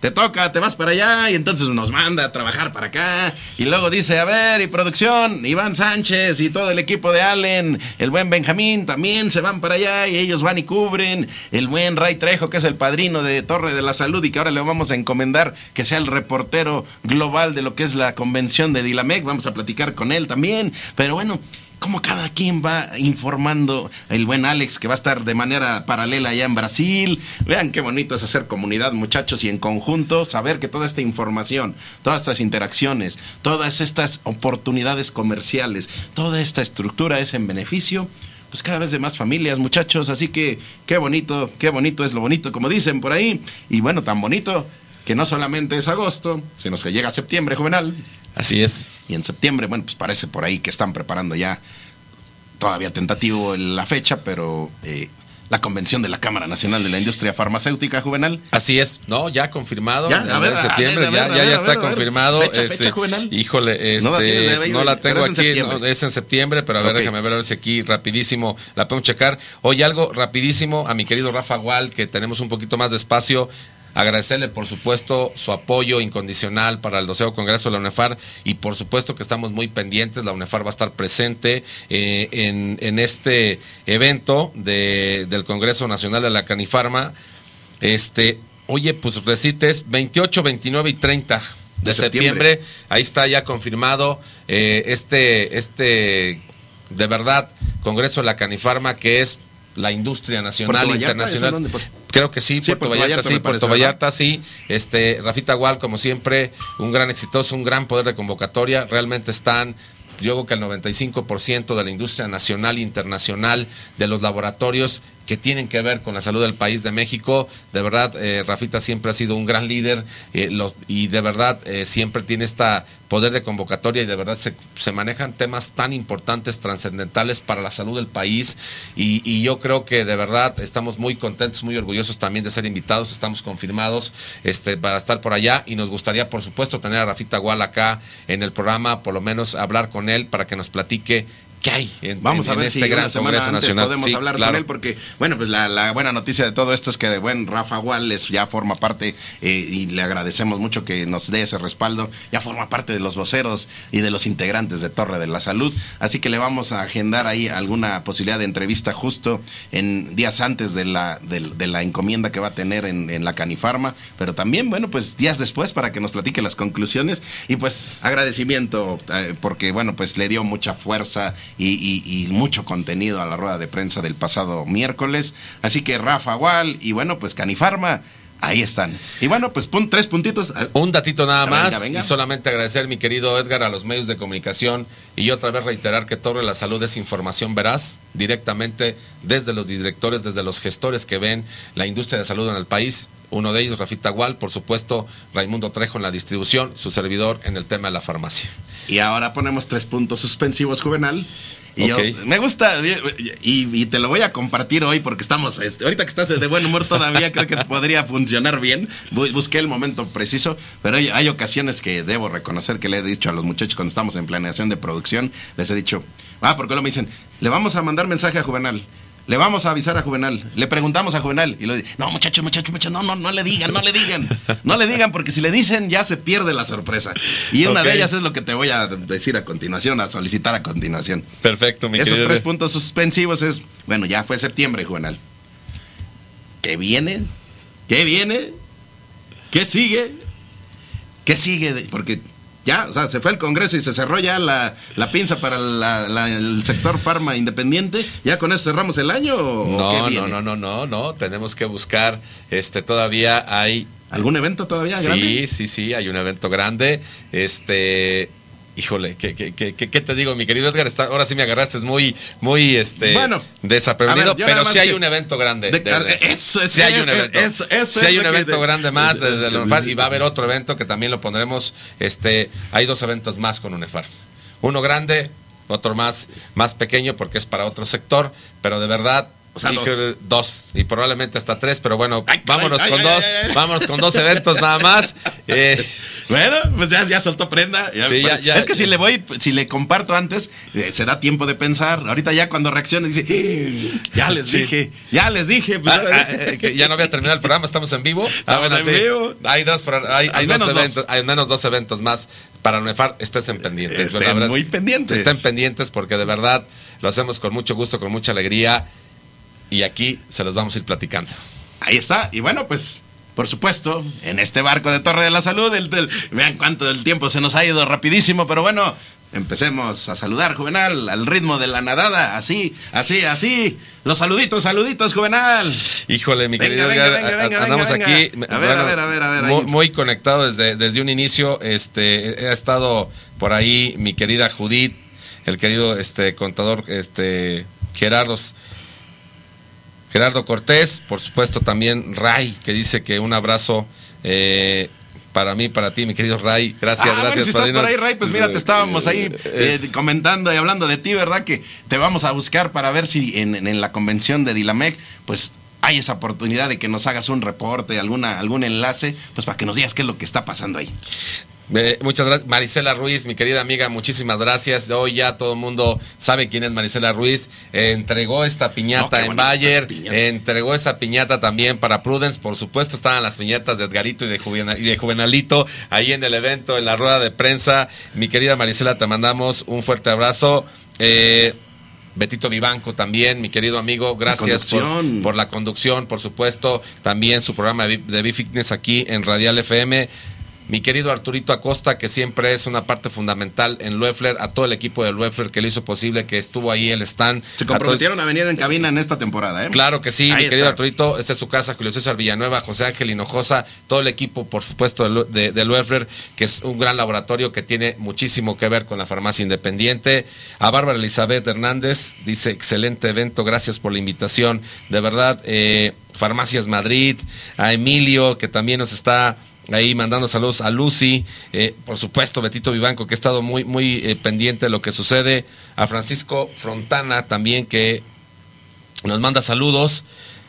te toca, te vas para allá y entonces nos manda a trabajar para acá. Y luego dice, a ver, y producción, Iván Sánchez y todo el equipo de Allen, el buen Benjamín también se van para allá y ellos van y cubren. El buen Ray Trejo, que es el padrino de Torre de la Salud y que ahora le vamos a encomendar que sea el reportero global de lo que es la convención de Dilamec. Vamos a platicar con él también. Pero bueno, cómo cada quien va informando. El buen Alex que va a estar de manera paralela allá en Brasil. Vean qué bonito es hacer comunidad, muchachos, y en conjunto saber que toda esta información, todas estas interacciones, todas estas oportunidades comerciales, toda esta estructura es en beneficio pues cada vez de más familias, muchachos, así que qué bonito, qué bonito es lo bonito, como dicen por ahí, y bueno, tan bonito que no solamente es agosto, sino que llega septiembre, juvenal. Así es. Y en septiembre, bueno, pues parece por ahí que están preparando ya, todavía tentativo la fecha, pero eh, la convención de la Cámara Nacional de la Industria Farmacéutica Juvenal. Así es, no, ya confirmado. Ya, a ver, en septiembre, ya, ya, ya está confirmado. Fecha, fecha, este, Juvenal. Híjole, este, no la, tengo aquí, es en septiembre, pero a ver, déjame ver si aquí rapidísimo la podemos checar. Oye, algo rapidísimo a mi querido Rafa Gual, que tenemos un poquito más de espacio. Agradecerle, por supuesto, su apoyo incondicional para el 12 Congreso de la UNEFAR y, por supuesto, que estamos muy pendientes. La UNEFAR va a estar presente eh, en, este evento del Congreso Nacional de la Canifarma. Este, oye, pues recites 28, 29 y 30 de, septiembre. Ahí está ya confirmado eh, este, este, de verdad, Congreso de la Canifarma, que es la industria nacional e internacional. Creo que sí, Puerto, Vallarta, sí, Puerto Vallarta sí. Este, Rafita Gual, como siempre, un gran exitoso, un gran poder de convocatoria. Realmente están yo creo que el 95% de la industria nacional e internacional de los laboratorios que tienen que ver con la salud del país de México. De verdad, eh, Rafita siempre ha sido un gran líder eh, y de verdad eh, siempre tiene esta poder de convocatoria y de verdad se, manejan temas tan importantes, trascendentales para la salud del país. Y, y, yo creo que de verdad estamos muy contentos, muy orgullosos también de ser invitados, estamos confirmados este, para estar por allá. Y nos gustaría por supuesto tener a Rafita Gual acá en el programa, por lo menos hablar con él para que nos platique ¿Qué hay en, Vamos a ver este si gran Congreso Nacional podemos hablar con él porque bueno pues la, buena noticia de todo esto es que buen Rafa Wallace ya forma parte eh, y le agradecemos mucho que nos dé ese respaldo ya forma parte de los voceros y de los integrantes de Torre de la Salud. Así que le vamos a agendar ahí alguna posibilidad de entrevista justo en días antes de la de, la encomienda que va a tener en, la Canifarma pero también bueno pues días después para que nos platique las conclusiones. Y pues agradecimiento eh, porque bueno pues le dio mucha fuerza y, mucho contenido a la rueda de prensa del pasado miércoles. Así que Rafa Wall y bueno, pues Canifarma. Ahí están. Y bueno, pues pon tres puntitos. Un datito nada más. Y solamente agradecer, mi querido Edgar, a los medios de comunicación. Y otra vez reiterar que Torre la Salud es información veraz, directamente desde los directores, desde los gestores que ven la industria de salud en el país. Uno de ellos, Rafita Gual, por supuesto, Raimundo Trejo en la distribución, su servidor en el tema de la farmacia. Y ahora ponemos tres puntos suspensivos, Juvenal. Y yo, me gusta, y, y te lo voy a compartir hoy porque estamos, este, ahorita que estás de buen humor todavía, creo que podría funcionar bien. Bu- Busqué el momento preciso, pero hay, hay ocasiones que debo reconocer que le he dicho a los muchachos cuando estamos en planeación de producción, les he dicho, ah, porque luego me dicen, le vamos a mandar mensaje a Juvenal. Le vamos a avisar a Juvenal. Le preguntamos a Juvenal. Y lo dice, no, muchachos, muchachos, muchachos, no, no, no le digan, no le digan. No le digan, porque si le dicen, ya se pierde la sorpresa. Y una de ellas es lo que te voy a decir a continuación, a solicitar a continuación. Perfecto, mi Esos querido. tres puntos suspensivos es, bueno, ya fue septiembre, Juvenal. ¿Qué viene? ¿Qué viene? ¿Qué sigue? ¿Qué sigue? Porque ya, o sea, se fue el Congreso y se cerró ya la, la pinza para la- la- el sector farma independiente. ¿Ya con eso cerramos el año? o qué No, no, no, no, no, no. Tenemos que buscar. Este, todavía hay. ¿Algún evento todavía sí, grande? sí, sí, hay un evento grande. Este. Híjole, ¿qué, qué, qué, qué- te digo, mi querido Edgar? Está- ahora sí me agarraste, es muy, muy, este, Bueno, desaprevenido, ver, pero sí hay un evento grande. de- de- de- eso es- sí hay un eh, evento, eso- eso sí hay un evento de- grande más de- desde el UNEFAR y va a haber otro evento que también lo pondremos, este, hay dos eventos más con UNEFAR. Uno grande, otro más, más pequeño porque es para otro sector, pero de verdad, O sea, híjole, dos. y probablemente hasta tres, pero bueno, Ay, vámonos ay, con ay, dos, vámonos con dos eventos nada más. Eh, Bueno, pues ya, ya soltó prenda. Ya- Sí, ya- ya- es que si le voy, si le comparto antes, eh, se da tiempo de pensar. Ahorita ya cuando reacciona dice, "Eh, ya les Sí. dije, ya les dije. pues, Ah, ah, que ya no había terminado el programa, estamos en vivo. Estamos en vivo. Hay dos, hay, hay dos menos dos. eventos, hay menos dos eventos más para UNEFAR. Estés en pendientes. Estén verdad muy pendientes. Estén pendientes porque de verdad lo hacemos con mucho gusto, con mucha alegría. Y aquí se los vamos a ir platicando. Ahí está. Y bueno, pues, por supuesto, en este barco de Torre de la Salud, el, vean cuánto del tiempo se nos ha ido rapidísimo, pero bueno, empecemos a saludar, Juvenal, al ritmo de la nadada, así, así, así. Los saluditos, saluditos, Juvenal. Híjole, mi Venga, querido venga, Edgar, venga, a- venga, andamos aquí. A ver, a ver, a ver, a ver, Muy, conectado desde, desde un inicio. Este, ha estado por ahí mi querida Judith, el querido este contador, este Gerardo. Gerardo Cortés, por supuesto también Ray, que dice que un abrazo eh, para mí, para ti, mi querido Ray. Gracias, Ah, bueno, gracias. si estás por ahí, Ray, pues mira, te estábamos ahí eh, Es- comentando y hablando de ti, ¿verdad? Que te vamos a buscar para ver si en, en la convención de Dilamec, pues hay esa oportunidad de que nos hagas un reporte, alguna, algún enlace, pues para que nos digas qué es lo que está pasando ahí. Eh, muchas gracias. Marisela Ruiz, mi querida amiga, muchísimas gracias. Hoy ya todo el mundo sabe quién es Marisela Ruiz. Eh, entregó esta piñata en Bayer. piñata. eh, entregó esa piñata también para Prudence. Por supuesto, estaban las piñatas de Edgarito y de, Juvena- y de Juvenalito ahí en el evento, en la rueda de prensa. Mi querida Marisela, te mandamos un fuerte abrazo. Eh, Betito Vivanco también, mi querido amigo, gracias por, por la conducción, por supuesto, también su programa de, de B-Fitness aquí en Radial FM. Mi querido Arturito Acosta, que siempre es una parte fundamental en Loeffler, a todo el equipo de Loeffler que lo hizo posible, que estuvo ahí el stand. Se comprometieron a venir en cabina en esta temporada, ¿eh? Claro que sí, Ahí mi querido está. Arturito, esta es su casa, Julio César Villanueva, José Ángel Hinojosa, todo el equipo, por supuesto, de Loeffler, que es un gran laboratorio que tiene muchísimo que ver con la farmacia independiente. A Bárbara Elizabeth Hernández, dice, excelente evento, gracias por la invitación. De verdad, eh, Farmacias Madrid, a Emilio, que también nos está ahí mandando saludos a Lucy, eh, por supuesto Betito Vivanco que ha estado muy muy eh, pendiente de lo que sucede, a Francisco Frontana también que nos manda saludos.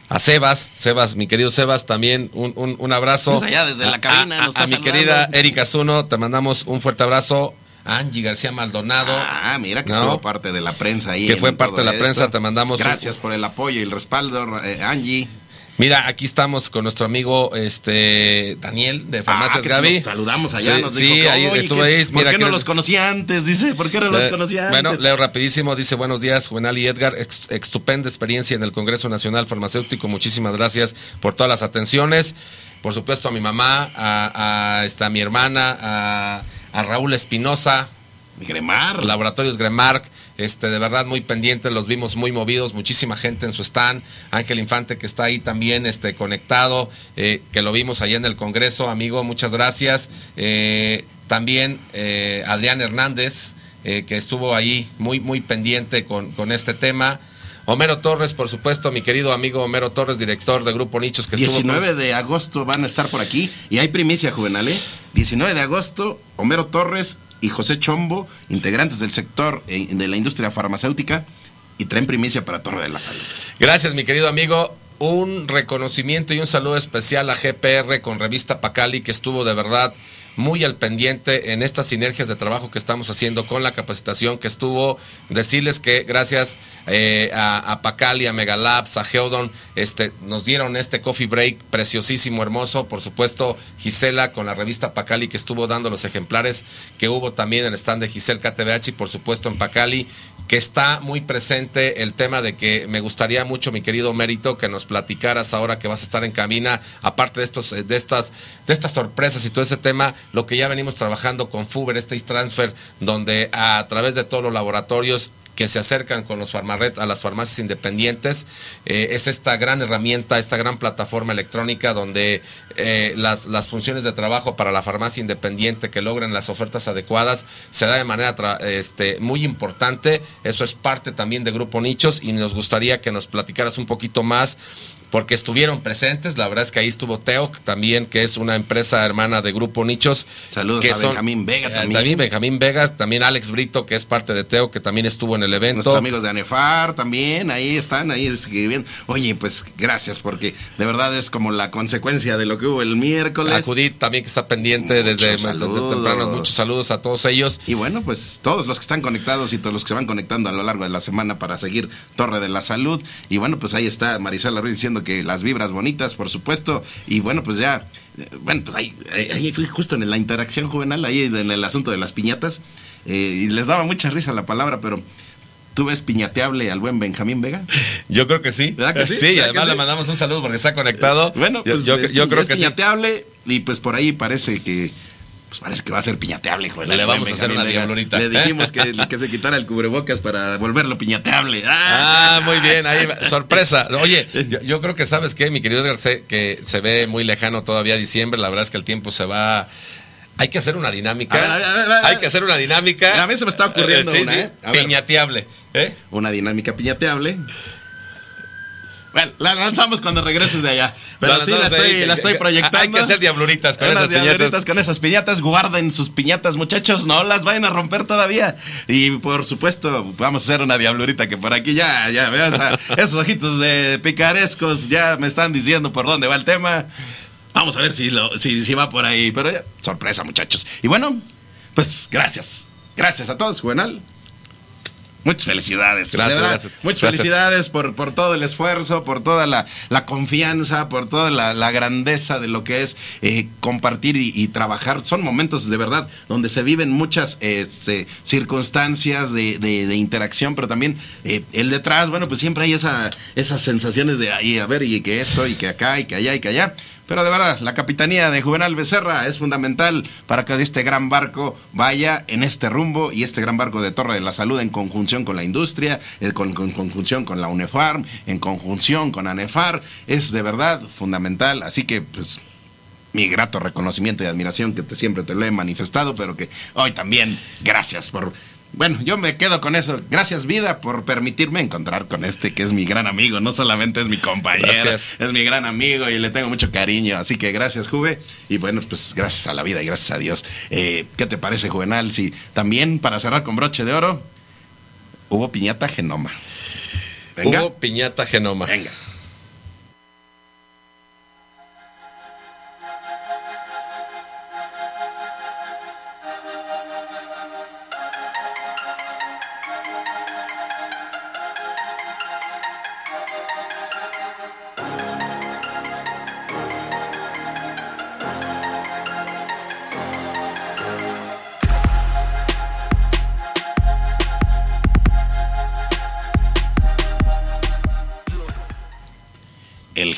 A Sebas, Sebas, mi querido Sebas, también un, un- un abrazo. Pues allá desde la cabina a, nos está a mi querida Erika Zuno, te mandamos un fuerte abrazo. A Angie García Maldonado. Ah, mira que ¿no? estuvo parte de la prensa ahí. Que fue parte de la esto. prensa, te mandamos un- Gracias por el apoyo y el respaldo, eh, Angie. Mira, aquí estamos con nuestro amigo este Daniel de Farmacias Ah, Gaby. Nos saludamos allá, Sí, nos sí, dijo que, ahí "Oye, estuvo ahí. ¿Por Mira, qué no los conocía antes? Dice, ¿por qué no los conocía Bueno, antes? leo rapidísimo, dice buenos días, Juvenal y Edgar, ex- estupenda experiencia en el Congreso Nacional Farmacéutico, muchísimas gracias por todas las atenciones, por supuesto a mi mamá, a, a, esta, a mi hermana, a, a Raúl Espinosa, Gremar. Laboratorios Gremark, este, de verdad muy pendientes, los vimos muy movidos, muchísima gente en su stand, Ángel Infante que está ahí también este, conectado, eh, que lo vimos allá en el Congreso, amigo, muchas gracias. Eh, también eh, Adrián Hernández, que estuvo ahí muy, muy pendiente con, con este tema. Homero Torres, por supuesto, mi querido amigo Homero Torres, director de Grupo Nichos, que estuvo con 19 de agosto van a estar por aquí y hay primicia juvenal, ¿eh? 19 de agosto, Homero Torres y José Chombo, integrantes del sector eh, de la industria farmacéutica, y traen primicia para Torre de la Salud. Gracias, mi querido amigo. Un reconocimiento y un saludo especial a GPR con Revista Pacali, que estuvo de verdad muy al pendiente en estas sinergias de trabajo que estamos haciendo con la capacitación que estuvo. Decirles que gracias eh, a, a, Pacali, a Megalabs, a Geodon, este, nos dieron este coffee break preciosísimo, hermoso. Por supuesto, Gisela con la revista Pacali que estuvo dando los ejemplares que hubo también en el stand de Giselle KTBH y por supuesto en Pacali que está muy presente el tema de que me gustaría mucho, mi querido Mérito, que nos platicaras ahora que vas a estar en cabina, aparte de estos, de estas, de estas sorpresas y todo ese tema, lo que ya venimos trabajando con Fuber, este transfer, donde a través de todos los laboratorios que se acercan con los farmaret a las farmacias independientes. Eh, es esta gran herramienta, esta gran plataforma electrónica donde eh, las, las, funciones de trabajo para la farmacia independiente que logren las ofertas adecuadas se da de manera este, muy importante. Eso es parte también de Grupo Nichos y nos gustaría que nos platicaras un poquito más porque estuvieron presentes. La verdad es que ahí estuvo Teo, también, que es una empresa hermana de Grupo Nichos. Saludos que a son, Benjamín Vega eh, también. también. Benjamín Vega, también Alex Brito, que es parte de Teo, que también estuvo en el evento. Nuestros amigos de ANEFAR también, ahí están, ahí escribiendo. Oye, pues gracias, porque de verdad es como la consecuencia de lo que hubo el miércoles. A Judith también que está pendiente Muchos desde saludos. temprano. Muchos saludos a todos ellos. Y bueno, pues todos los que están conectados y todos los que se van conectando a lo largo de la semana para seguir Torre de la Salud. Y bueno, pues ahí está Marisela Ruiz diciendo que las vibras bonitas, por supuesto. Y bueno, pues ya, eh, bueno, pues ahí, ahí fui justo en la interacción juvenil, ahí en el asunto de las piñatas. eh, y les daba mucha risa la palabra, pero ¿tú ves piñateable al buen Benjamín Vega? Yo creo que sí. ¿Verdad que sí? Sí, y ¿Verdad además le mandamos un saludo porque está conectado. Bueno, yo, pues yo, creo es que sí. piñateable y pues por ahí parece que pues parece que va a ser piñateable, joder. Le vamos a hacer una Vega. diablurita. Le dijimos que, que se quitara el cubrebocas para volverlo piñateable. Ah, muy bien, ahí va. sorpresa. Oye, yo, yo creo que sabes qué, mi querido Garcés, que se ve muy lejano todavía diciembre, la verdad es que el tiempo se va... Hay que hacer una dinámica. A ver, a ver, a ver, a ver. Hay que hacer una dinámica. A mí se me está ocurriendo Sí, una, sí, ¿eh? Piñateable. ¿eh? Una dinámica piñateable. Bueno, la lanzamos cuando regreses de allá. Pero La sí, la ahí, estoy, la proyectando. hay que hacer diabluritas con Unas esas piñatas. diabluritas con esas piñatas. Guarden sus piñatas, muchachos. No las vayan a romper todavía. Y por supuesto, vamos a hacer una diablurita que por aquí ya, ya, veas esos ojitos de picarescos ya me están diciendo por dónde va el tema. Vamos a ver si, lo, si, si va por ahí. Pero ya, sorpresa, muchachos. Y bueno, pues gracias. Gracias a todos, Juvenal. Muchas felicidades. Gracias. Muchas Gracias. felicidades por, por todo el esfuerzo, por toda la, la confianza, por toda la, la grandeza de lo que es eh, compartir y, y trabajar. Son momentos de verdad donde se viven muchas este, circunstancias de, de- de interacción, pero también eh, el detrás, bueno, pues siempre hay esa, esas sensaciones de ahí, a ver, y que esto, y que acá, y que allá, y que allá. Pero de verdad, la capitanía de Juvenal Becerra es fundamental para que este gran barco vaya en este rumbo y este gran barco de Torre de la Salud en conjunción con la industria, eh, con, con conjunción con la UNEFARM, en conjunción con ANEFAR, es de verdad fundamental. Así que, pues, mi grato reconocimiento y admiración que te- siempre te lo he manifestado, pero que hoy también gracias por... Bueno, yo me quedo con eso. Gracias vida por permitirme encontrar con este que es mi gran amigo. No solamente es mi compañero, Gracias. es mi gran amigo y le tengo mucho cariño. Así que gracias, Juve. Y bueno, pues gracias a la vida y gracias a Dios. Eh, ¿Qué te parece, Juvenal? Si también, para cerrar con broche de oro, hubo piñata genoma. Venga. Hubo piñata genoma. Venga.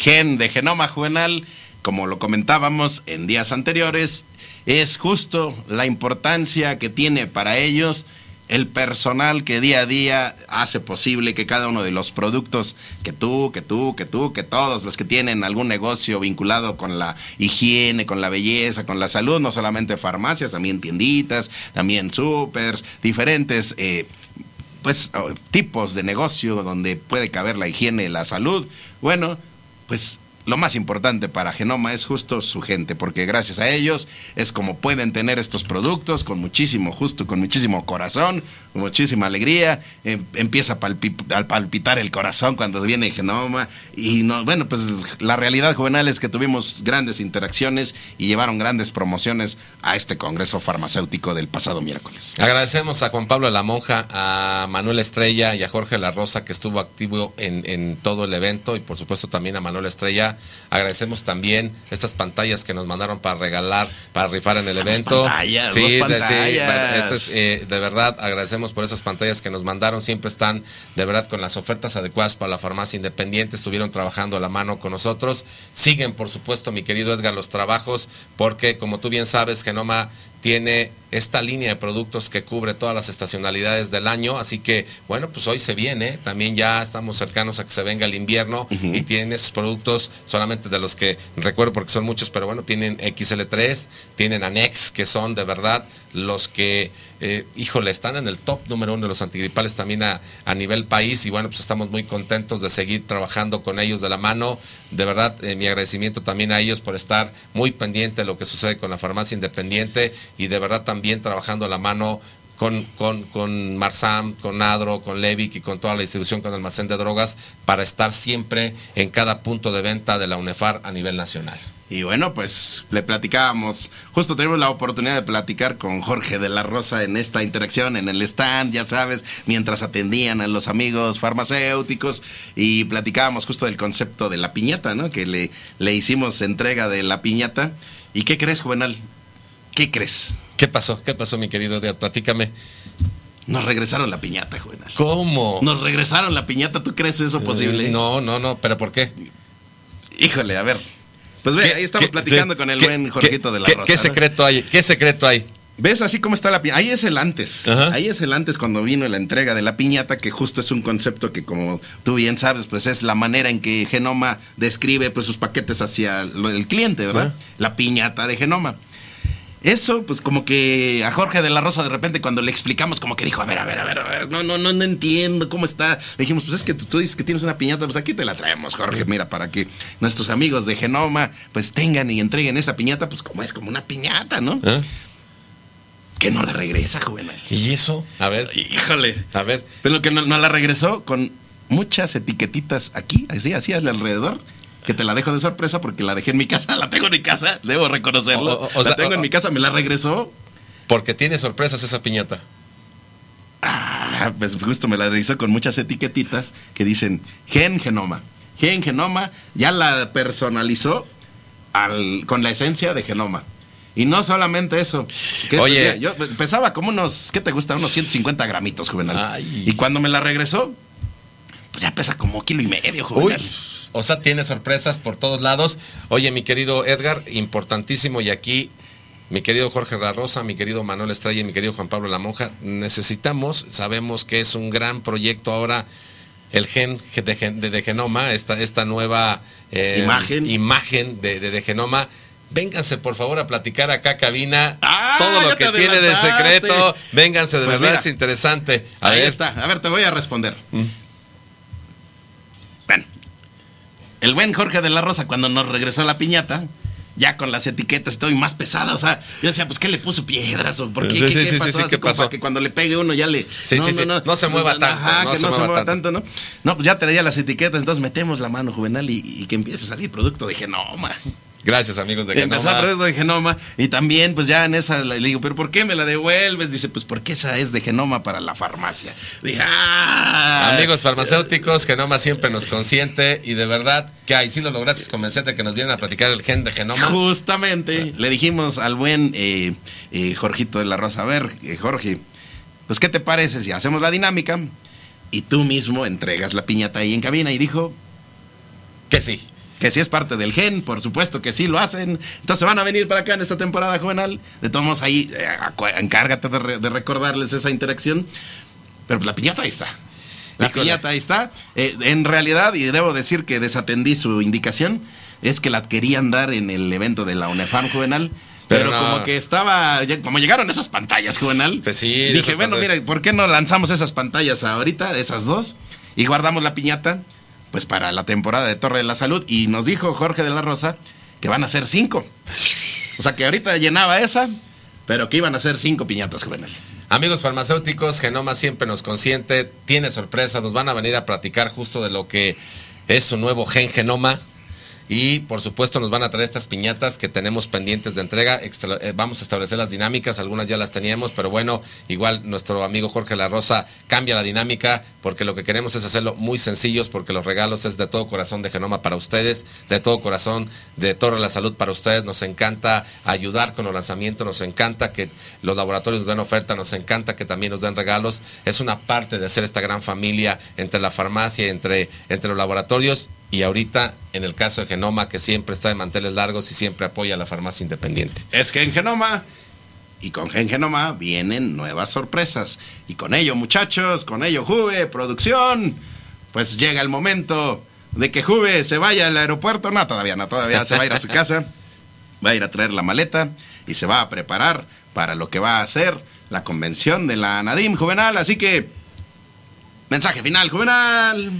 Gen de genoma juvenal, como lo comentábamos en días anteriores, es justo la importancia que tiene para ellos el personal que día a día hace posible que cada uno de los productos que tú, que tú, que tú, que todos los que tienen algún negocio vinculado con la higiene, con la belleza, con la salud, no solamente farmacias, también tienditas, también supers, diferentes eh, pues tipos de negocio donde puede caber la higiene, la salud. Bueno, pues lo más importante para Genoma es justo su gente, porque gracias a ellos es como pueden tener estos productos con muchísimo, justo con muchísimo corazón, muchísima alegría. em- empieza a, palpi- a palpitar el corazón cuando viene Genoma. Y no, bueno, pues la realidad juvenil es que tuvimos grandes interacciones y llevaron grandes promociones a este Congreso Farmacéutico del pasado miércoles. Agradecemos a Juan Pablo La Monja, a Manuel Estrella y a Jorge La Rosa que estuvo activo en, en todo el evento y por supuesto también a Manuel Estrella. Agradecemos también estas pantallas que nos mandaron para regalar, para rifar en el evento. pantallas, sí, dos de, sí, pantallas. es, eh, de verdad agradecemos por esas pantallas que nos mandaron. Siempre están de verdad con las ofertas adecuadas para la farmacia independiente. Estuvieron trabajando a la mano con nosotros. Siguen, por supuesto, mi querido Edgar, los trabajos porque como tú bien sabes, Genoma tiene esta línea de productos que cubre todas las estacionalidades del año, así que bueno, pues hoy se viene, también ya estamos cercanos a que se venga el invierno y tienen esos productos solamente de los que recuerdo porque son muchos, pero bueno, tienen XL3, tienen Anex, que son de verdad los que, eh, híjole, están en el top número uno de los antigripales también a, a nivel país y bueno, pues estamos muy contentos de seguir trabajando con ellos de la mano, de verdad, eh, mi agradecimiento también a ellos por estar muy pendiente de lo que sucede con la farmacia independiente y de verdad también trabajando a la mano con, con, con Marsam, con Nadro, con Levic y con toda la distribución con almacén de drogas para estar siempre en cada punto de venta de la UNEFAR a nivel nacional. Y bueno, pues le platicábamos, justo tuvimos la oportunidad de platicar con Jorge de la Rosa en esta interacción, en el stand, ya sabes, mientras atendían a los amigos farmacéuticos y platicábamos justo del concepto de la piñata, ¿no? Que le, le hicimos entrega de la piñata. ¿Y qué crees, Juvenal? ¿Qué crees? ¿Qué pasó? ¿Qué pasó, mi querido? Platícame. Nos regresaron la piñata, Juvenal. ¿Cómo? Nos regresaron la piñata, ¿tú crees eso posible? Eh, No, no, no, pero ¿por qué? Híjole, a ver. Pues ve, ¿Qué- ahí estamos platicando con el buen Jorgito de la qué- Rosa. ¿Qué secreto hay? ¿Qué secreto hay? ¿Ves así como está la piñata? Ahí es el antes. Ajá. Ahí es el antes cuando vino la entrega de la piñata, que justo es un concepto que, como tú bien sabes, pues es la manera en que Genoma describe pues, sus paquetes hacia el cliente, ¿verdad? La piñata de Genoma. Eso, pues como que a Jorge de la Rosa de repente cuando le explicamos, como que dijo, a ver, a ver, a ver, a ver, no, no, no, no entiendo cómo está. Le dijimos, pues es que tú, tú dices que tienes una piñata, pues aquí te la traemos, Jorge, mira, para que nuestros amigos de Genoma pues tengan y entreguen esa piñata, pues como es como una piñata, ¿no? ¿Ah? Que no la regresa, Juvenal. ¿Y eso? A ver, Híjole. a ver. Pero que no, no la regresó con muchas etiquetitas aquí, así, así alrededor. Que te la dejo de sorpresa porque la dejé en mi casa, la tengo en mi casa, debo reconocerlo. O- o- o la sea, tengo en mi casa, me la regresó. Porque tiene sorpresas esa piñata. Ah, pues justo me la regresó con muchas etiquetitas que dicen Gen Genoma. Gen Genoma ya la personalizó al- con la esencia de Genoma. Y no solamente eso. que Oye. yo pesaba como unos, ¿qué te gusta? Unos 150 gramitos, juvenal. Ay. Y cuando me la regresó, pues ya pesa como kilo y medio, juvenal. Uy, o sea, tiene sorpresas por todos lados. Oye, mi querido Edgar, importantísimo, y aquí, mi querido Jorge La Rosa, mi querido Manuel Estrella y mi querido Juan Pablo La Monja, necesitamos, sabemos que es un gran proyecto ahora. El gen de, de, de genoma, esta, esta nueva eh, Imagen. imagen de, de, genoma. Vénganse, por favor, a platicar acá, cabina. Ah, todo lo que tiene de secreto. Vénganse, de Pues verdad mira. es interesante. A Ahí ver, está. A ver, te voy a responder. Mm. Bueno, el buen Jorge de la Rosa, cuando nos regresó la piñata, ya con las etiquetas estoy más pesada. O sea, yo decía, pues, ¿qué le puso piedras? ¿O por qué? Sí, ¿Qué, sí, pasó? sí, Así ¿qué como pasó? para que cuando le pegue uno ya le. Sí, sí, sí. No se mueva tanto, Ajá, no que se no se mueva tanto. tanto, ¿no? No, pues ya tenía las etiquetas, entonces metemos la mano juvenal y, y que empiece a salir producto de genoma. Gracias, amigos de Empezó Genoma. a producto de genoma y también pues ya en esa le digo, pero ¿por qué me la devuelves? Dice, pues porque esa es de genoma para la farmacia. Dije, ah. Amigos farmacéuticos, Genoma siempre nos consiente y de verdad que ahí sí lo lograste convencer de que nos vienen a platicar el gen de Genoma. Justamente le dijimos al buen eh, eh, Jorgito de la Rosa, a ver, eh, Jorge, pues ¿qué te parece si hacemos la dinámica y tú mismo entregas la piñata ahí en cabina? Y dijo Que sí. Que sí es parte del gen, por supuesto que sí lo hacen. Entonces van a venir para acá en esta temporada juvenil. De todos modos ahí, eh, encárgate de, re- de recordarles esa interacción. Pero la piñata ahí está. La Híjole. piñata ahí está. Eh, en realidad, y debo decir que desatendí su indicación, es que la querían dar en el evento de la UNEFAM juvenil. Pero Pero, no. como que estaba, como llegaron esas pantallas juvenil, Pues sí, dije, bueno, pantallas. mira, ¿por qué no lanzamos esas pantallas ahorita, esas dos, y guardamos la piñata pues para la temporada de Torre de la Salud. Y nos dijo Jorge de la Rosa que van a ser cinco. O sea que ahorita llenaba esa, pero que iban a ser cinco piñatas, juvenil. Amigos farmacéuticos, Genoma siempre nos consiente, tiene sorpresa, nos van a venir a platicar justo de lo que es su nuevo gen Genoma. Y por supuesto nos van a traer estas piñatas que tenemos pendientes de entrega. Eh, vamos a establecer las dinámicas, algunas ya las teníamos, pero bueno, igual nuestro amigo Jorge La Rosa cambia la dinámica porque lo que queremos es hacerlo muy sencillos porque los regalos es de todo corazón de Genoma para ustedes, de todo corazón de Torre la Salud para ustedes. Nos encanta ayudar con los lanzamientos, nos encanta que los laboratorios nos den oferta, nos encanta que también nos den regalos. Es una parte de hacer esta gran familia entre la farmacia y entre, entre los laboratorios y ahorita en el caso de Genoma, que siempre está de manteles largos y siempre apoya a la farmacia independiente. Es que en Genoma, y con Gen Genoma vienen nuevas sorpresas. Y con ello, muchachos, con ello, Juve, producción, pues llega el momento de que Juve se vaya al aeropuerto. No, todavía no, todavía se va a ir a su casa, va a ir a traer la maleta y se va a preparar para lo que va a ser la convención de la Nadim Juvenal. Así que, mensaje final, Juvenal.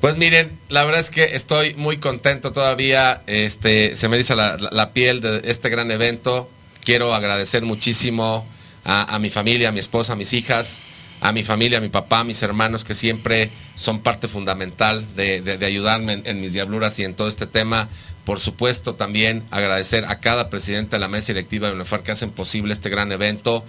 Pues miren, la verdad es que estoy muy contento todavía. Este, se me eriza la, piel de este gran evento. Quiero agradecer muchísimo a, mi familia, a mi esposa, a mis hijas, a mi familia, a mi papá, a mis hermanos, que siempre son parte fundamental de, ayudarme en, mis diabluras y en todo este tema. Por supuesto, también agradecer a cada presidente de la mesa directiva de UNEFAR que hacen posible este gran evento.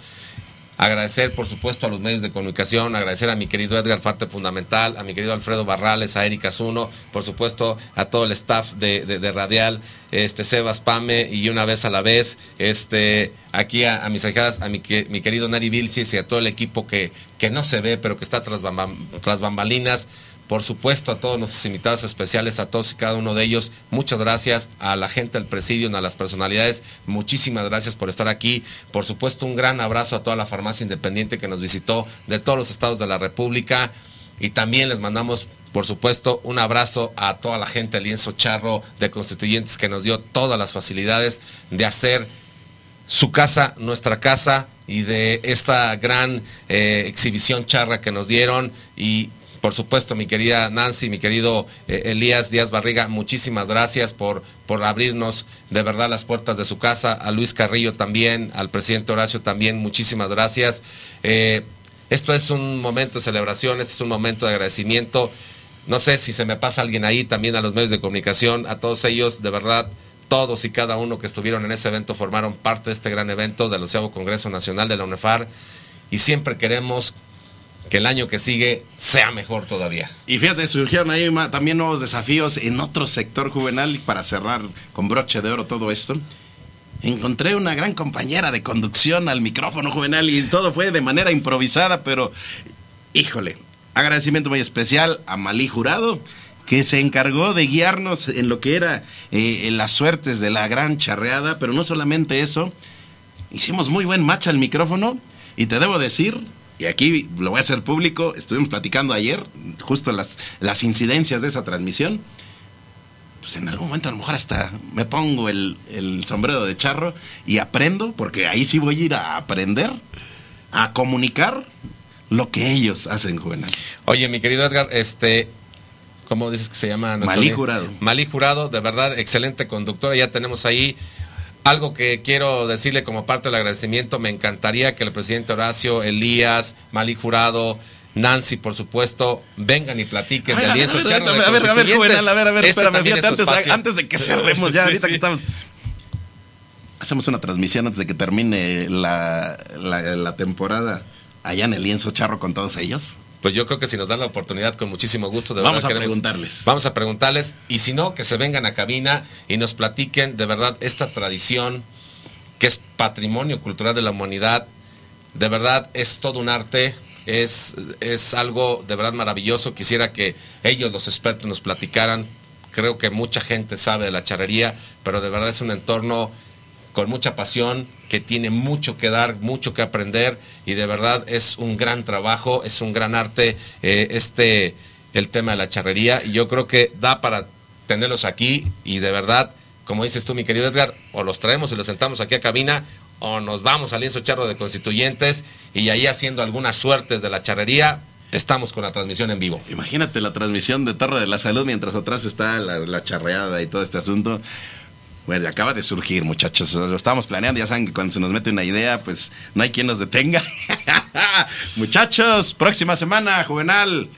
Agradecer, por supuesto, a los medios de comunicación, agradecer a mi querido Edgar Farte Fundamental, a mi querido Alfredo Barrales, a Erika Zuno, por supuesto, a todo el staff de, Radial, este Sebas Pame y una vez a la vez, este, aquí a, mis hijadas, a mi, mi, querido Nari Vilchis y a todo el equipo que, que no se ve, pero que está tras, tras bambalinas por supuesto a todos nuestros invitados especiales, a todos y cada uno de ellos, muchas gracias a la gente del presidio, a las personalidades, muchísimas gracias por estar aquí. Por supuesto, un gran abrazo a toda la farmacia independiente que nos visitó de todos los estados de la República. Y también les mandamos, por supuesto, un abrazo a toda la gente del lienzo charro de constituyentes que nos dio todas las facilidades de hacer su casa, nuestra casa, y de esta gran eh, exhibición charra que nos dieron. Y por supuesto, mi querida Nancy, mi querido eh, Elías Díaz Barriga, muchísimas gracias por, por abrirnos de verdad las puertas de su casa. A Luis Carrillo también, al presidente Horacio también, muchísimas gracias. Eh, esto es un momento de celebración, este es un momento de agradecimiento. No sé si se me pasa alguien ahí, también a los medios de comunicación, a todos ellos, de verdad, todos y cada uno que estuvieron en ese evento formaron parte de este gran evento del Oceavo Congreso Nacional de la UNEFAR y siempre queremos que el año que sigue sea mejor todavía. Y fíjate, surgieron ahí también nuevos desafíos en otro sector juvenil para cerrar con broche de oro todo esto. Encontré una gran compañera de conducción al micrófono juvenil y todo fue de manera improvisada, pero híjole, agradecimiento muy especial a Malí Jurado, que se encargó de guiarnos en lo que era eh, las suertes de la gran charreada, pero no solamente eso, hicimos muy buen match al micrófono y te debo decir y aquí lo voy a hacer público, estuvimos platicando ayer, justo las, las incidencias de esa transmisión. Pues en algún momento a lo mejor hasta me pongo el, sombrero de charro y aprendo, porque ahí sí voy a ir a aprender, a comunicar lo que ellos hacen, Juvenal. Oye, mi querido Edgar, este, ¿cómo dices que se llama? Malí Jurado. Malí Jurado, de verdad, excelente conductora. Ya tenemos ahí algo que quiero decirle como parte del agradecimiento, me encantaría que el presidente Horacio, Elías, Malí Jurado, Nancy, por supuesto, vengan y platiquen del lienzo A ver, a ver, a ver, a ver, a ver, espérame, antes, de que cerremos ya, ahorita que estamos... Hacemos una transmisión antes de que termine la, la temporada allá en el lienzo charro con todos ellos pues yo creo que si nos dan la oportunidad, con muchísimo gusto, de vamos a preguntarles. Vamos a preguntarles, y si no, que se vengan a cabina y nos platiquen de verdad esta tradición que es patrimonio cultural de la humanidad. De verdad es todo un arte, es, es algo de verdad maravilloso. Quisiera que ellos, los expertos, nos platicaran. Creo que mucha gente sabe de la charrería, pero de verdad es un entorno con mucha pasión, que tiene mucho que dar, mucho que aprender y de verdad es un gran trabajo, es un gran arte eh, este el tema de la charrería y yo creo que da para tenerlos aquí y de verdad, como dices tú mi querido Edgar, o los traemos y los sentamos aquí a cabina o nos vamos al lienzo charro de constituyentes y ahí haciendo algunas suertes de la charrería estamos con la transmisión en vivo. Imagínate la transmisión de Torre de la Salud mientras atrás está la, la charreada y todo este asunto. Bueno, acaba de surgir, muchachos. Lo estábamos planeando. Ya saben que cuando se nos mete una idea, pues no hay quien nos detenga. muchachos, próxima semana, Juvenal.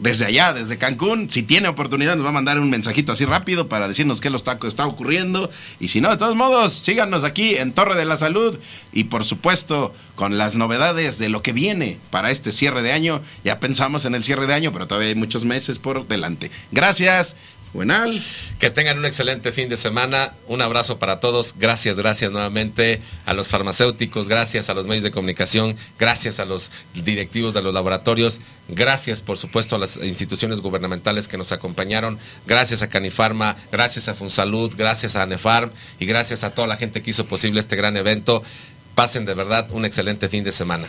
Desde allá, desde Cancún, si tiene oportunidad, nos va a mandar un mensajito así rápido para decirnos qué lo está, está ocurriendo. Y si no, de todos modos, síganos aquí en Torre de la Salud. Y por supuesto, con las novedades de lo que viene para este cierre de año. Ya pensamos en el cierre de año, pero todavía hay muchos meses por delante. Gracias Buenal. Que tengan un excelente fin de semana. Un abrazo para todos. Gracias, gracias nuevamente a los farmacéuticos, gracias a los medios de comunicación, gracias a los directivos de los laboratorios, gracias por supuesto a las instituciones gubernamentales que nos acompañaron, gracias a Canifarma, gracias a Funsalud, gracias a Anefarm y gracias a toda la gente que hizo posible este gran evento. Pasen de verdad un excelente fin de semana.